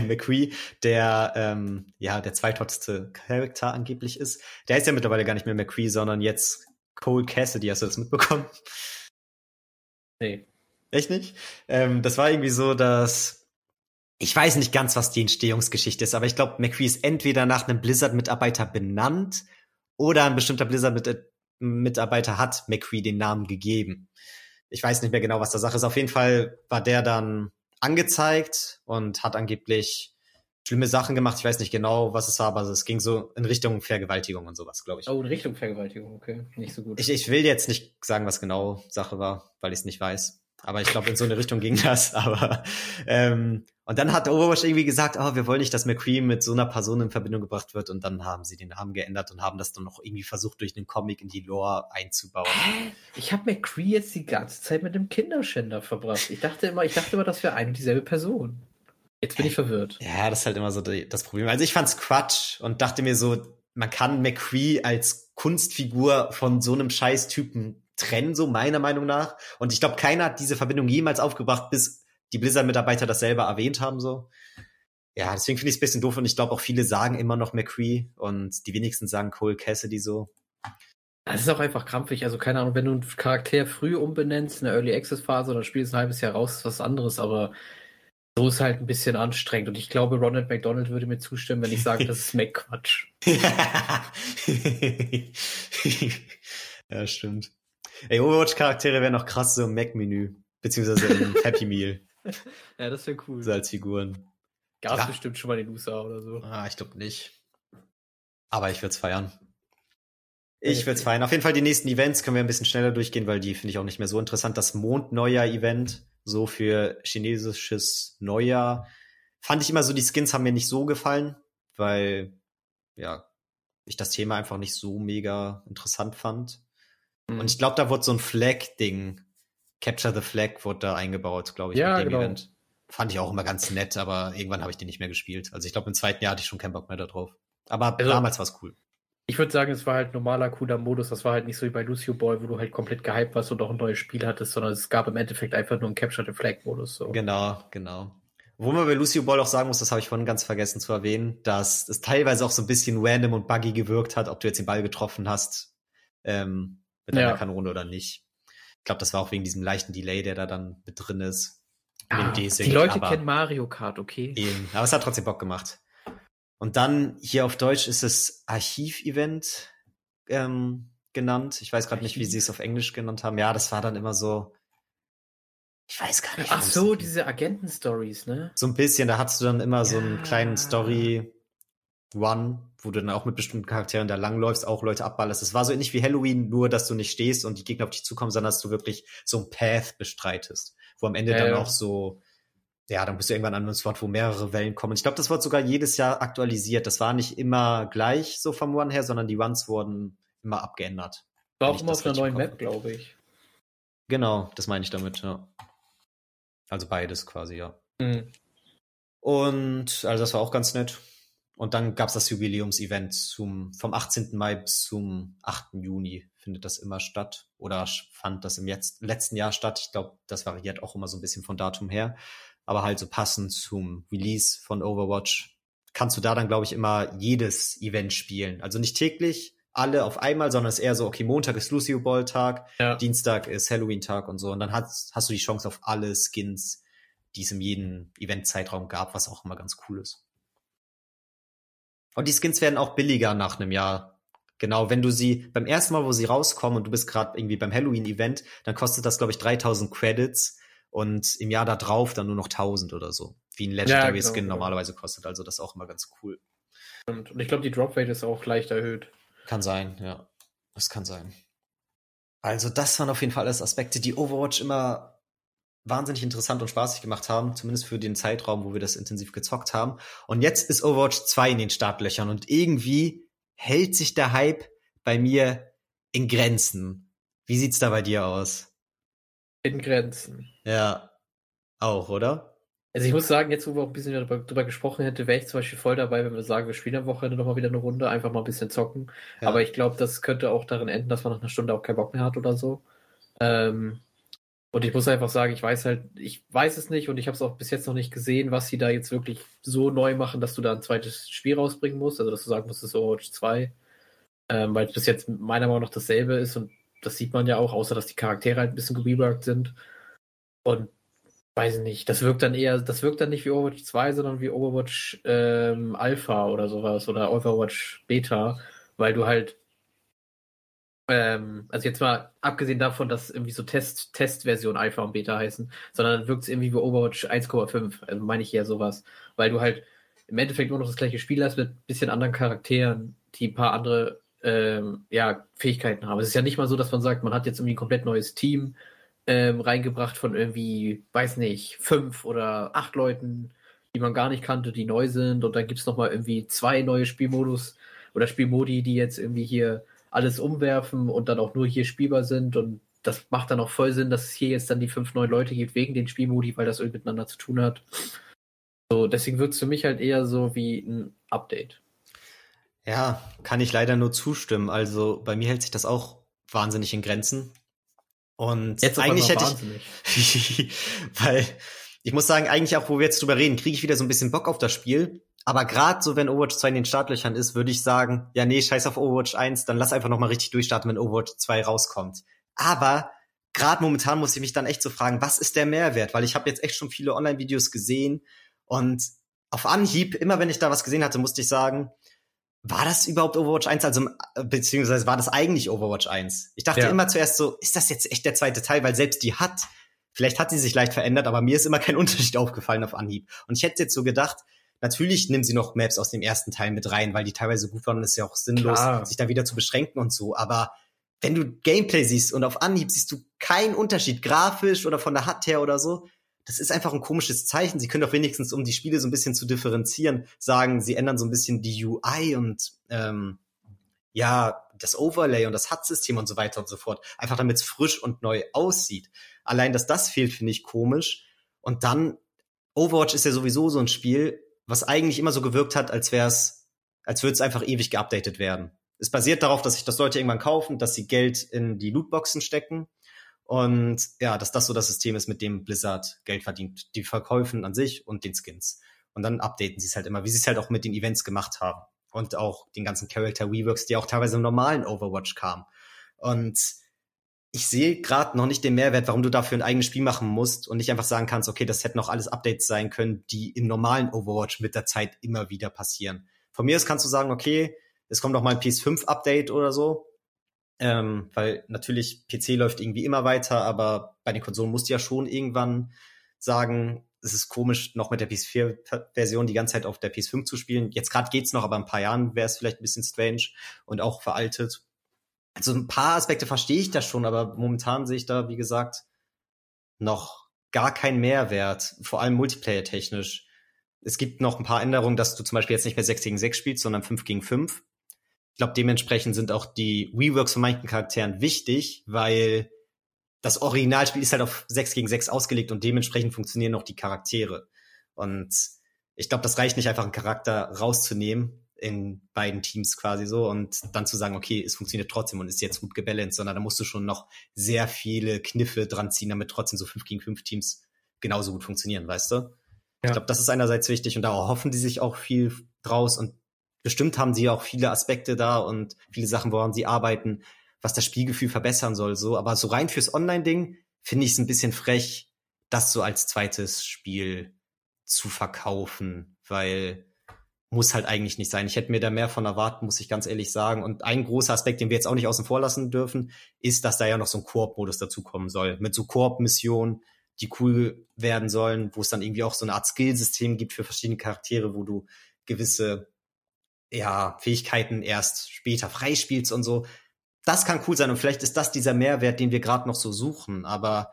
McCree, (laughs) der ähm, ja der zweithotteste Charakter angeblich ist. Der ist ja mittlerweile gar nicht mehr McCree, sondern jetzt Cole Cassidy. Hast du das mitbekommen? Nee. Echt nicht? Ähm, das war irgendwie so, dass ich weiß nicht ganz, was die Entstehungsgeschichte ist, aber ich glaube, McCree ist entweder nach einem Blizzard-Mitarbeiter benannt oder ein bestimmter Blizzard-Mitarbeiter hat McCree den Namen gegeben. Ich weiß nicht mehr genau, was der Sache ist. Auf jeden Fall war der dann angezeigt und hat angeblich schlimme Sachen gemacht. Ich weiß nicht genau, was es war, aber es ging so in Richtung Vergewaltigung und sowas, glaube ich. Oh, in Richtung Vergewaltigung, okay. Nicht so gut. Ich, ich will jetzt nicht sagen, was genau Sache war, weil ich es nicht weiß. Aber ich glaube, in so eine Richtung ging das. (laughs) Aber ähm, und dann hat Overwatch irgendwie gesagt, oh, wir wollen nicht, dass McCree mit so einer Person in Verbindung gebracht wird. Und dann haben sie den Namen geändert und haben das dann noch irgendwie versucht, durch einen Comic in die Lore einzubauen. Ich habe McCree jetzt die ganze Zeit mit dem Kinderschänder verbracht. Ich dachte immer, ich dachte immer, das wäre eine und dieselbe Person. Jetzt bin ich verwirrt. Ja, das ist halt immer so die, das Problem. Also ich fand's Quatsch und dachte mir so, man kann McCree als Kunstfigur von so einem Scheißtypen trennen, so meiner Meinung nach. Und ich glaube, keiner hat diese Verbindung jemals aufgebracht, bis die Blizzard-Mitarbeiter das selber erwähnt haben, so. Ja, deswegen finde ich es ein bisschen doof und ich glaube auch viele sagen immer noch McCree und die wenigsten sagen Cole Cassidy so. Das ist auch einfach krampfig. Also keine Ahnung, wenn du einen Charakter früh umbenennst in der Early Access Phase oder spielst ein halbes Jahr raus, ist was anderes, aber So ist halt ein bisschen anstrengend. Und ich glaube, Ronald McDonald würde mir zustimmen, wenn ich sage, das ist (laughs) Mac-Quatsch. (laughs) ja, stimmt. Ey, Overwatch-Charaktere wären noch krass so im Mac-Menü. Beziehungsweise im (laughs) Happy Meal. (laughs) ja, das wäre cool. So als Figuren. Gab es bestimmt schon mal in den USA oder so. Ah, ich glaube nicht. Aber ich würde es feiern. Ich würde es feiern. Auf jeden Fall die nächsten Events können wir ein bisschen schneller durchgehen, weil die finde ich auch nicht mehr so interessant. Das Mondneujahr-Event, so für chinesisches Neujahr, fand ich immer so, die Skins haben mir nicht so gefallen, weil, ja, ich das Thema einfach nicht so mega interessant fand. Mhm. Und ich glaube, da wurde so ein Flag-Ding, Capture the Flag, wurde da eingebaut, glaube ich, ja, mit dem genau. Event. Fand ich auch immer ganz nett, aber irgendwann habe ich den nicht mehr gespielt. Also ich glaube, im zweiten Jahr hatte ich schon keinen Bock mehr darauf. Aber also, damals war es cool. Ich würde sagen, es war halt normaler, cooler Modus. Das war halt nicht so wie bei Lucio Boy, wo du halt komplett gehypt warst und auch ein neues Spiel hattest, sondern es gab im Endeffekt einfach nur einen Capture the Flag Modus. So. Genau, genau. Wo man bei Lucio Ball auch sagen muss, das habe ich vorhin ganz vergessen zu erwähnen, dass es teilweise auch so ein bisschen random und buggy gewirkt hat, ob du jetzt den Ball getroffen hast ähm, mit ja. einer Kanone oder nicht. Ich glaube, das war auch wegen diesem leichten Delay, der da dann mit drin ist. Ah, die Leute kennen Mario Kart, okay. Eben, aber es hat trotzdem Bock gemacht. Und dann hier auf Deutsch ist es Archiv-Event ähm, genannt. Ich weiß gerade nicht, wie sie es auf Englisch genannt haben. Ja, das war dann immer so. Ich weiß gar nicht. Ach so, diese Agenten-Stories, ne? So ein bisschen, da hattest du dann immer ja. so einen kleinen Story One, wo du dann auch mit bestimmten Charakteren da langläufst, auch Leute abballerst. Es war so ähnlich wie Halloween, nur dass du nicht stehst und die Gegner auf dich zukommen, sondern dass du wirklich so ein Path bestreitest, wo am Ende ja, dann auch so ja, dann bist du irgendwann an einem Spot, wo mehrere Wellen kommen. Ich glaube, das wird sogar jedes Jahr aktualisiert. Das war nicht immer gleich so vom One her, sondern die Ones wurden immer abgeändert. War auch immer auf einer neuen Map, glaube ich. Genau, das meine ich damit, ja. Also beides quasi, ja. Mhm. Und also das war auch ganz nett. Und dann gab's das Jubiläumsevent zum vom 18. Mai bis zum 8. Juni findet das immer statt oder fand das im jetzt, letzten Jahr statt. Ich glaube, das variiert auch immer so ein bisschen von Datum her aber halt so passend zum Release von Overwatch kannst du da dann, glaube ich, immer jedes Event spielen. Also nicht täglich alle auf einmal, sondern es ist eher so, okay, Montag ist Lucio Ball Tag, ja. Dienstag ist Halloween Tag und so. Und dann hast, hast du die Chance auf alle Skins, die es in jedem Event-Zeitraum gab, was auch immer ganz cool ist. Und die Skins werden auch billiger nach einem Jahr. Genau, wenn du sie beim ersten Mal, wo sie rauskommen und du bist gerade irgendwie beim Halloween-Event, dann kostet das, glaube ich, 3000 Credits und im Jahr da drauf dann nur noch 1000 oder so, wie ein Legendary ja, genau, Skin genau. normalerweise kostet. Also das ist auch immer ganz cool. Und, und ich glaube, die Drop Rate ist auch leicht erhöht. Kann sein, ja. Das kann sein. Also das waren auf jeden Fall alles Aspekte, die Overwatch immer wahnsinnig interessant und spaßig gemacht haben, zumindest für den Zeitraum, wo wir das intensiv gezockt haben. Und jetzt ist Overwatch 2 in den Startlöchern und irgendwie hält sich der Hype bei mir in Grenzen. Wie sieht's da bei dir aus? In Grenzen. Ja, auch, oder? Also ich muss sagen, jetzt wo wir auch ein bisschen darüber, darüber gesprochen hätten, wäre ich zum Beispiel voll dabei, wenn wir sagen, wir spielen am Wochenende nochmal wieder eine Runde, einfach mal ein bisschen zocken. Ja. Aber ich glaube, das könnte auch darin enden, dass man nach einer Stunde auch keinen Bock mehr hat oder so. Ähm, und ich muss einfach sagen, ich weiß halt, ich weiß es nicht und ich habe es auch bis jetzt noch nicht gesehen, was sie da jetzt wirklich so neu machen, dass du da ein zweites Spiel rausbringen musst. Also dass du sagen musst, das ist Overwatch 2. Ähm, weil das jetzt meiner Meinung nach dasselbe ist und das sieht man ja auch, außer dass die Charaktere halt ein bisschen gereworked sind. Und weiß ich nicht, das wirkt dann eher, das wirkt dann nicht wie Overwatch 2, sondern wie Overwatch ähm, Alpha oder sowas oder Overwatch Beta, weil du halt ähm, also jetzt mal abgesehen davon, dass irgendwie so Test, Testversion Alpha und Beta heißen, sondern wirkt es irgendwie wie Overwatch 1,5, also meine ich eher sowas, weil du halt im Endeffekt nur noch das gleiche Spiel hast mit bisschen anderen Charakteren, die ein paar andere ähm, ja, Fähigkeiten haben. Es ist ja nicht mal so, dass man sagt, man hat jetzt irgendwie ein komplett neues Team ähm, reingebracht von irgendwie, weiß nicht, fünf oder acht Leuten, die man gar nicht kannte, die neu sind. Und dann gibt es nochmal irgendwie zwei neue Spielmodus oder Spielmodi, die jetzt irgendwie hier alles umwerfen und dann auch nur hier spielbar sind. Und das macht dann auch voll Sinn, dass es hier jetzt dann die fünf neuen Leute gibt wegen den Spielmodi, weil das irgendwie miteinander zu tun hat. So, deswegen wirkt es für mich halt eher so wie ein Update. Ja, kann ich leider nur zustimmen. Also bei mir hält sich das auch wahnsinnig in Grenzen. Und jetzt eigentlich hätte ich, (laughs) weil ich muss sagen, eigentlich auch, wo wir jetzt drüber reden, kriege ich wieder so ein bisschen Bock auf das Spiel. Aber gerade so, wenn Overwatch 2 in den Startlöchern ist, würde ich sagen, ja, nee, scheiß auf Overwatch 1, dann lass einfach nochmal richtig durchstarten, wenn Overwatch 2 rauskommt. Aber gerade momentan muss ich mich dann echt so fragen, was ist der Mehrwert? Weil ich habe jetzt echt schon viele Online-Videos gesehen und auf Anhieb, immer wenn ich da was gesehen hatte, musste ich sagen, war das überhaupt Overwatch 1? Also, beziehungsweise war das eigentlich Overwatch 1? Ich dachte ja. immer zuerst so, ist das jetzt echt der zweite Teil? Weil selbst die hat, vielleicht hat sie sich leicht verändert, aber mir ist immer kein (laughs) Unterschied aufgefallen auf Anhieb. Und ich hätte jetzt so gedacht, natürlich nehmen sie noch Maps aus dem ersten Teil mit rein, weil die teilweise gut waren und es ist ja auch sinnlos, Klar. sich da wieder zu beschränken und so. Aber wenn du Gameplay siehst und auf Anhieb siehst du keinen Unterschied, grafisch oder von der HUD her oder so, das ist einfach ein komisches Zeichen. Sie können doch wenigstens, um die Spiele so ein bisschen zu differenzieren, sagen, sie ändern so ein bisschen die UI und ähm, ja, das Overlay und das HUD-System und so weiter und so fort. Einfach damit es frisch und neu aussieht. Allein, dass das fehlt, finde ich komisch. Und dann, Overwatch ist ja sowieso so ein Spiel, was eigentlich immer so gewirkt hat, als wäre es, als würde es einfach ewig geupdatet werden. Es basiert darauf, dass sich das Leute irgendwann kaufen, dass sie Geld in die Lootboxen stecken und ja, dass das so das System ist, mit dem Blizzard Geld verdient. Die Verkäufen an sich und den Skins. Und dann updaten sie es halt immer, wie sie es halt auch mit den Events gemacht haben. Und auch den ganzen Character Reworks, die auch teilweise im normalen Overwatch kamen. Und ich sehe gerade noch nicht den Mehrwert, warum du dafür ein eigenes Spiel machen musst und nicht einfach sagen kannst, okay, das hätten noch alles Updates sein können, die im normalen Overwatch mit der Zeit immer wieder passieren. Von mir aus kannst du sagen, okay, es kommt noch mal ein PS5-Update oder so, ähm, weil natürlich PC läuft irgendwie immer weiter, aber bei den Konsolen musst du ja schon irgendwann sagen, es ist komisch, noch mit der PS4-Version die ganze Zeit auf der PS5 zu spielen. Jetzt gerade geht's noch, aber in ein paar Jahren wäre es vielleicht ein bisschen strange und auch veraltet. Also ein paar Aspekte verstehe ich das schon, aber momentan sehe ich da, wie gesagt, noch gar keinen Mehrwert, vor allem multiplayer-technisch. Es gibt noch ein paar Änderungen, dass du zum Beispiel jetzt nicht mehr 6 gegen 6 spielst, sondern 5 gegen 5. Ich glaube, dementsprechend sind auch die Reworks von manchen Charakteren wichtig, weil das Originalspiel ist halt auf 6 gegen 6 ausgelegt und dementsprechend funktionieren auch die Charaktere. Und ich glaube, das reicht nicht einfach, einen Charakter rauszunehmen in beiden Teams quasi so und dann zu sagen, okay, es funktioniert trotzdem und ist jetzt gut gebalanced, sondern da musst du schon noch sehr viele Kniffe dran ziehen, damit trotzdem so 5 gegen 5 Teams genauso gut funktionieren, weißt du? Ja. Ich glaube, das ist einerseits wichtig und da hoffen die sich auch viel draus und bestimmt haben sie auch viele Aspekte da und viele Sachen, woran sie arbeiten, was das Spielgefühl verbessern soll, so. Aber so rein fürs Online-Ding finde ich es ein bisschen frech, das so als zweites Spiel zu verkaufen, weil muss halt eigentlich nicht sein. Ich hätte mir da mehr von erwartet, muss ich ganz ehrlich sagen. Und ein großer Aspekt, den wir jetzt auch nicht außen vor lassen dürfen, ist, dass da ja noch so ein Koop-Modus dazukommen soll. Mit so Koop-Missionen, die cool werden sollen, wo es dann irgendwie auch so eine Art Skillsystem gibt für verschiedene Charaktere, wo du gewisse ja, Fähigkeiten erst später freispielst und so. Das kann cool sein und vielleicht ist das dieser Mehrwert, den wir gerade noch so suchen. Aber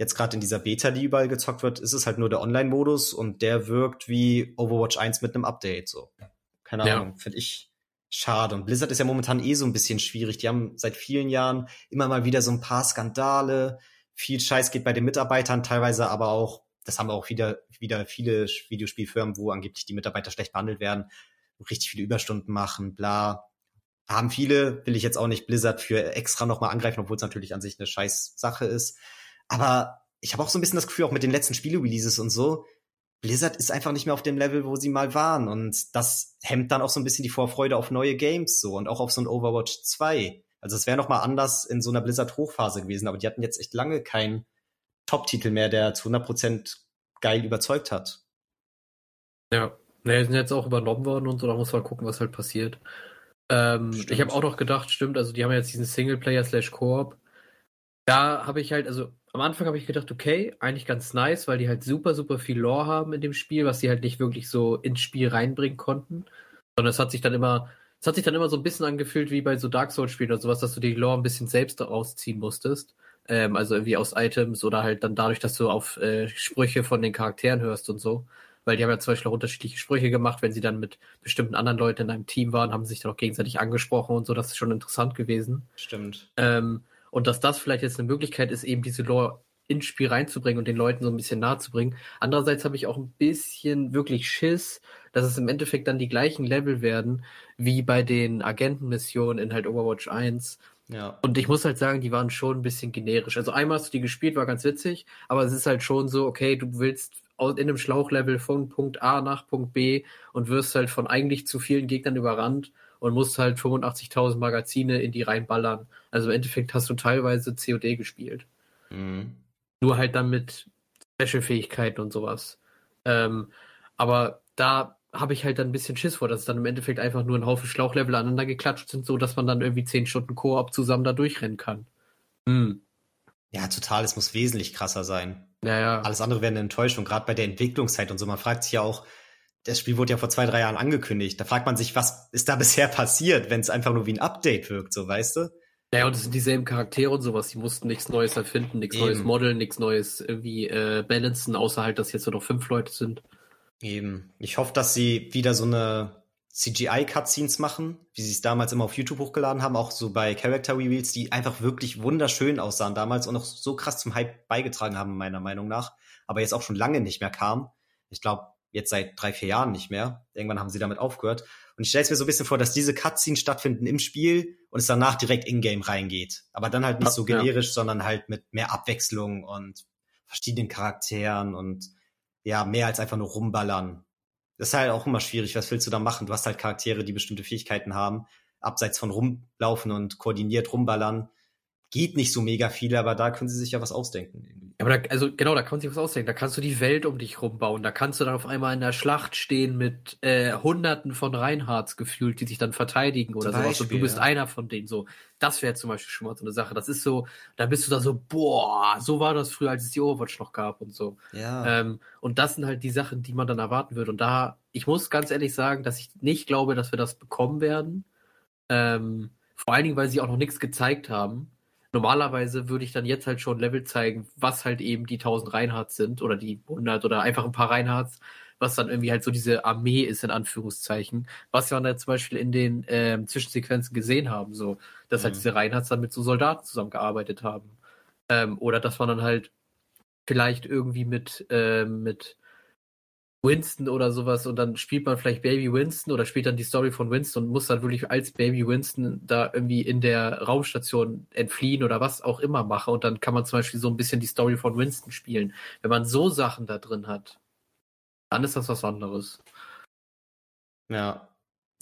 jetzt gerade in dieser Beta, die überall gezockt wird, ist es halt nur der Online-Modus und der wirkt wie Overwatch 1 mit einem Update. So, keine ja. Ahnung, finde ich schade. Und Blizzard ist ja momentan eh so ein bisschen schwierig. Die haben seit vielen Jahren immer mal wieder so ein paar Skandale. Viel Scheiß geht bei den Mitarbeitern, teilweise aber auch, das haben auch wieder, wieder viele Videospielfirmen, wo angeblich die Mitarbeiter schlecht behandelt werden richtig viele Überstunden machen, bla. Haben viele, will ich jetzt auch nicht Blizzard für extra nochmal angreifen, obwohl es natürlich an sich eine scheiß Sache ist. Aber ich habe auch so ein bisschen das Gefühl, auch mit den letzten Spiele-Releases und so, Blizzard ist einfach nicht mehr auf dem Level, wo sie mal waren. Und das hemmt dann auch so ein bisschen die Vorfreude auf neue Games so und auch auf so ein Overwatch 2. Also es wäre noch mal anders in so einer Blizzard-Hochphase gewesen, aber die hatten jetzt echt lange keinen Top-Titel mehr, der zu 100% geil überzeugt hat. Ja, naja, sind jetzt auch übernommen worden und so, da muss man gucken, was halt passiert. Ähm, ich habe auch noch gedacht, stimmt, also die haben jetzt diesen Singleplayer slash Koop. Da habe ich halt, also am Anfang habe ich gedacht, okay, eigentlich ganz nice, weil die halt super, super viel Lore haben in dem Spiel, was sie halt nicht wirklich so ins Spiel reinbringen konnten. Sondern es hat sich dann immer, es hat sich dann immer so ein bisschen angefühlt wie bei so Dark Souls-Spielen oder sowas, dass du die Lore ein bisschen selbst rausziehen musstest. Ähm, also irgendwie aus Items oder halt dann dadurch, dass du auf äh, Sprüche von den Charakteren hörst und so weil die haben ja zum Beispiel auch unterschiedliche Sprüche gemacht, wenn sie dann mit bestimmten anderen Leuten in einem Team waren, haben sie sich dann auch gegenseitig angesprochen und so, das ist schon interessant gewesen. Stimmt. Ähm, und dass das vielleicht jetzt eine Möglichkeit ist, eben diese Lore ins Spiel reinzubringen und den Leuten so ein bisschen nahe zu bringen. Andererseits habe ich auch ein bisschen wirklich Schiss, dass es im Endeffekt dann die gleichen Level werden wie bei den Agentenmissionen in halt Overwatch 1. Ja. Und ich muss halt sagen, die waren schon ein bisschen generisch. Also einmal hast du die gespielt, war ganz witzig, aber es ist halt schon so, okay, du willst in einem Schlauchlevel von Punkt A nach Punkt B und wirst halt von eigentlich zu vielen Gegnern überrannt und musst halt 85.000 Magazine in die reinballern. Also im Endeffekt hast du teilweise COD gespielt. Mhm. Nur halt dann mit Special-Fähigkeiten und sowas. Ähm, aber da habe ich halt dann ein bisschen Schiss vor, dass es dann im Endeffekt einfach nur ein Haufen Schlauchlevel aneinander geklatscht sind, so dass man dann irgendwie zehn Stunden Koop zusammen da durchrennen kann. Hm. Ja, total. Es muss wesentlich krasser sein. Ja, ja. Alles andere wäre eine Enttäuschung, gerade bei der Entwicklungszeit und so. Man fragt sich ja auch, das Spiel wurde ja vor zwei, drei Jahren angekündigt. Da fragt man sich, was ist da (laughs) bisher passiert, wenn es einfach nur wie ein Update wirkt, so weißt du? Ja, und es sind dieselben Charaktere und sowas. Die mussten nichts Neues erfinden, nichts Neues modeln, nichts Neues irgendwie äh, balancen, außer halt, dass jetzt nur noch fünf Leute sind. Eben. Ich hoffe, dass sie wieder so eine CGI-Cutscenes machen, wie sie es damals immer auf YouTube hochgeladen haben, auch so bei Character Reveals, die einfach wirklich wunderschön aussahen damals und auch so krass zum Hype beigetragen haben, meiner Meinung nach, aber jetzt auch schon lange nicht mehr kamen. Ich glaube, jetzt seit drei, vier Jahren nicht mehr. Irgendwann haben sie damit aufgehört. Und ich stelle es mir so ein bisschen vor, dass diese Cutscenes stattfinden im Spiel und es danach direkt in-game reingeht. Aber dann halt nicht so generisch, ja. sondern halt mit mehr Abwechslung und verschiedenen Charakteren und ja, mehr als einfach nur rumballern. Das ist halt auch immer schwierig. Was willst du da machen? Du hast halt Charaktere, die bestimmte Fähigkeiten haben, abseits von rumlaufen und koordiniert rumballern geht nicht so mega viel, aber da können sie sich ja was ausdenken. Irgendwie. Aber da, also genau, da kann man sich was ausdenken. Da kannst du die Welt um dich rumbauen. Da kannst du dann auf einmal in der Schlacht stehen mit äh, Hunderten von Reinhards gefühlt, die sich dann verteidigen oder Beispiel, sowas. Und du bist ja. einer von denen. So, das wäre zum Beispiel schon mal so eine Sache. Das ist so, da bist du da so, boah, so war das früher, als es die Overwatch noch gab und so. Ja. Ähm, und das sind halt die Sachen, die man dann erwarten würde. Und da, ich muss ganz ehrlich sagen, dass ich nicht glaube, dass wir das bekommen werden. Ähm, vor allen Dingen, weil sie auch noch nichts gezeigt haben normalerweise würde ich dann jetzt halt schon Level zeigen, was halt eben die 1000 Reinhards sind oder die 100 oder einfach ein paar Reinhards, was dann irgendwie halt so diese Armee ist, in Anführungszeichen, was wir dann zum Beispiel in den ähm, Zwischensequenzen gesehen haben, so, dass halt mhm. halt diese Reinhards dann mit so Soldaten zusammengearbeitet haben. Ähm, oder dass man dann halt vielleicht irgendwie mit, äh, mit Winston oder sowas und dann spielt man vielleicht Baby Winston oder spielt dann die Story von Winston und muss dann wirklich als Baby Winston da irgendwie in der Raumstation entfliehen oder was auch immer machen und dann kann man zum Beispiel so ein bisschen die Story von Winston spielen. Wenn man so Sachen da drin hat, dann ist das was anderes. Ja,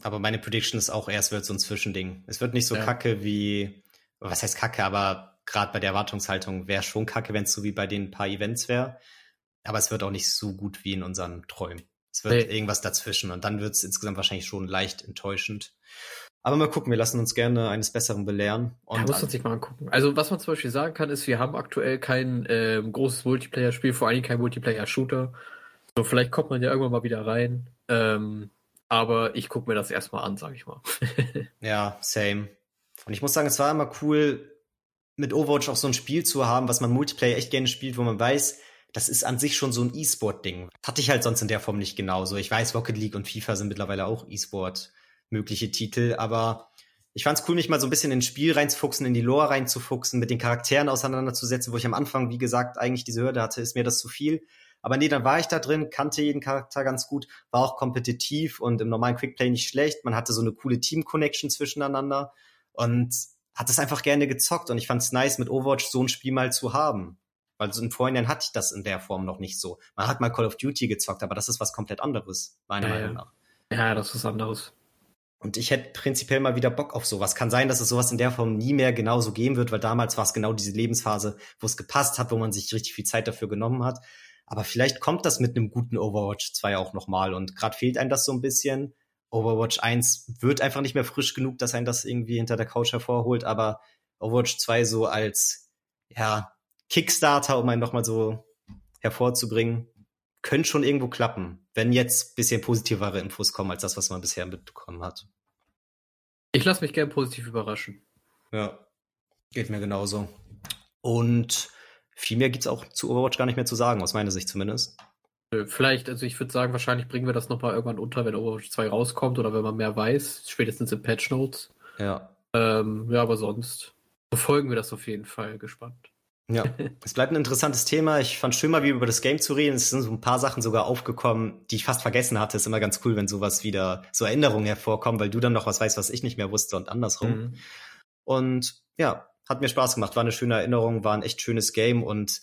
aber meine Prediction ist auch, erst wird so ein Zwischending. Es wird nicht so ja. kacke wie, was heißt kacke, aber gerade bei der Erwartungshaltung wäre schon kacke, wenn es so wie bei den paar Events wäre. Aber es wird auch nicht so gut wie in unseren Träumen. Es wird nee. irgendwas dazwischen und dann wird es insgesamt wahrscheinlich schon leicht enttäuschend. Aber mal gucken, wir lassen uns gerne eines Besseren belehren. Und ja, muss man sich mal angucken. Also was man zum Beispiel sagen kann, ist, wir haben aktuell kein äh, großes Multiplayer-Spiel, vor allem kein Multiplayer-Shooter. So, vielleicht kommt man ja irgendwann mal wieder rein. Ähm, aber ich gucke mir das erstmal an, sag ich mal. (laughs) ja, same. Und ich muss sagen, es war immer cool, mit Overwatch auch so ein Spiel zu haben, was man Multiplayer echt gerne spielt, wo man weiß, das ist an sich schon so ein E-Sport-Ding. Hatte ich halt sonst in der Form nicht genauso. Ich weiß, Rocket League und FIFA sind mittlerweile auch E-Sport mögliche Titel, aber ich fand's cool, mich mal so ein bisschen ins Spiel reinzufuchsen, in die Lore reinzufuchsen, mit den Charakteren auseinanderzusetzen, wo ich am Anfang, wie gesagt, eigentlich diese Hürde hatte, ist mir das zu viel. Aber nee, dann war ich da drin, kannte jeden Charakter ganz gut, war auch kompetitiv und im normalen Quickplay nicht schlecht. Man hatte so eine coole Team-Connection zwischeneinander und hat es einfach gerne gezockt und ich fand's nice, mit Overwatch so ein Spiel mal zu haben. Weil so im Vorhinein hatte ich das in der Form noch nicht so. Man hat mal Call of Duty gezockt, aber das ist was komplett anderes, meiner ja, Meinung nach. Ja, das ist anderes. Und ich hätte prinzipiell mal wieder Bock auf sowas. Kann sein, dass es sowas in der Form nie mehr genauso geben wird, weil damals war es genau diese Lebensphase, wo es gepasst hat, wo man sich richtig viel Zeit dafür genommen hat. Aber vielleicht kommt das mit einem guten Overwatch 2 auch nochmal. Und gerade fehlt einem das so ein bisschen. Overwatch 1 wird einfach nicht mehr frisch genug, dass ein das irgendwie hinter der Couch hervorholt. Aber Overwatch 2 so als, ja, Kickstarter, um einen nochmal so hervorzubringen, könnte schon irgendwo klappen, wenn jetzt bisschen positivere Infos kommen als das, was man bisher mitbekommen hat. Ich lasse mich gern positiv überraschen. Ja, geht mir genauso. Und viel mehr gibt's auch zu Overwatch gar nicht mehr zu sagen, aus meiner Sicht zumindest. Vielleicht, also ich würde sagen, wahrscheinlich bringen wir das nochmal irgendwann unter, wenn Overwatch 2 rauskommt oder wenn man mehr weiß, spätestens in Patch Notes. Ja. Ähm, ja, aber sonst verfolgen wir das auf jeden Fall gespannt. Ja, (laughs) es bleibt ein interessantes Thema. Ich fand schön mal, wie über das Game zu reden. Es sind so ein paar Sachen sogar aufgekommen, die ich fast vergessen hatte. Es ist immer ganz cool, wenn sowas wieder, so Erinnerungen hervorkommen, weil du dann noch was weißt, was ich nicht mehr wusste und andersrum. Mhm. Und ja, hat mir Spaß gemacht. War eine schöne Erinnerung, war ein echt schönes Game und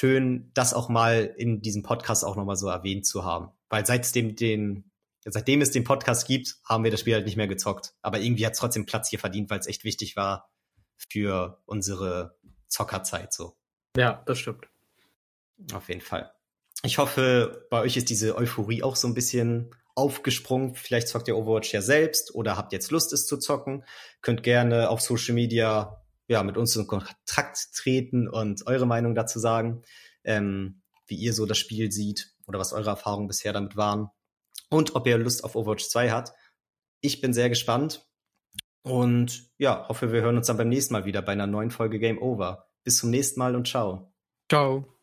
schön, das auch mal in diesem Podcast auch nochmal so erwähnt zu haben. Weil seitdem den, seitdem es den Podcast gibt, haben wir das Spiel halt nicht mehr gezockt. Aber irgendwie hat es trotzdem Platz hier verdient, weil es echt wichtig war für unsere Zockerzeit so. Ja, das stimmt. Auf jeden Fall. Ich hoffe, bei euch ist diese Euphorie auch so ein bisschen aufgesprungen. Vielleicht zockt ihr Overwatch ja selbst oder habt jetzt Lust, es zu zocken. Könnt gerne auf Social Media ja, mit uns in Kontakt treten und eure Meinung dazu sagen, ähm, wie ihr so das Spiel seht oder was eure Erfahrungen bisher damit waren und ob ihr Lust auf Overwatch 2 habt. Ich bin sehr gespannt und ja, hoffe, wir hören uns dann beim nächsten Mal wieder bei einer neuen Folge Game Over. Bis zum nächsten Mal und ciao. Ciao.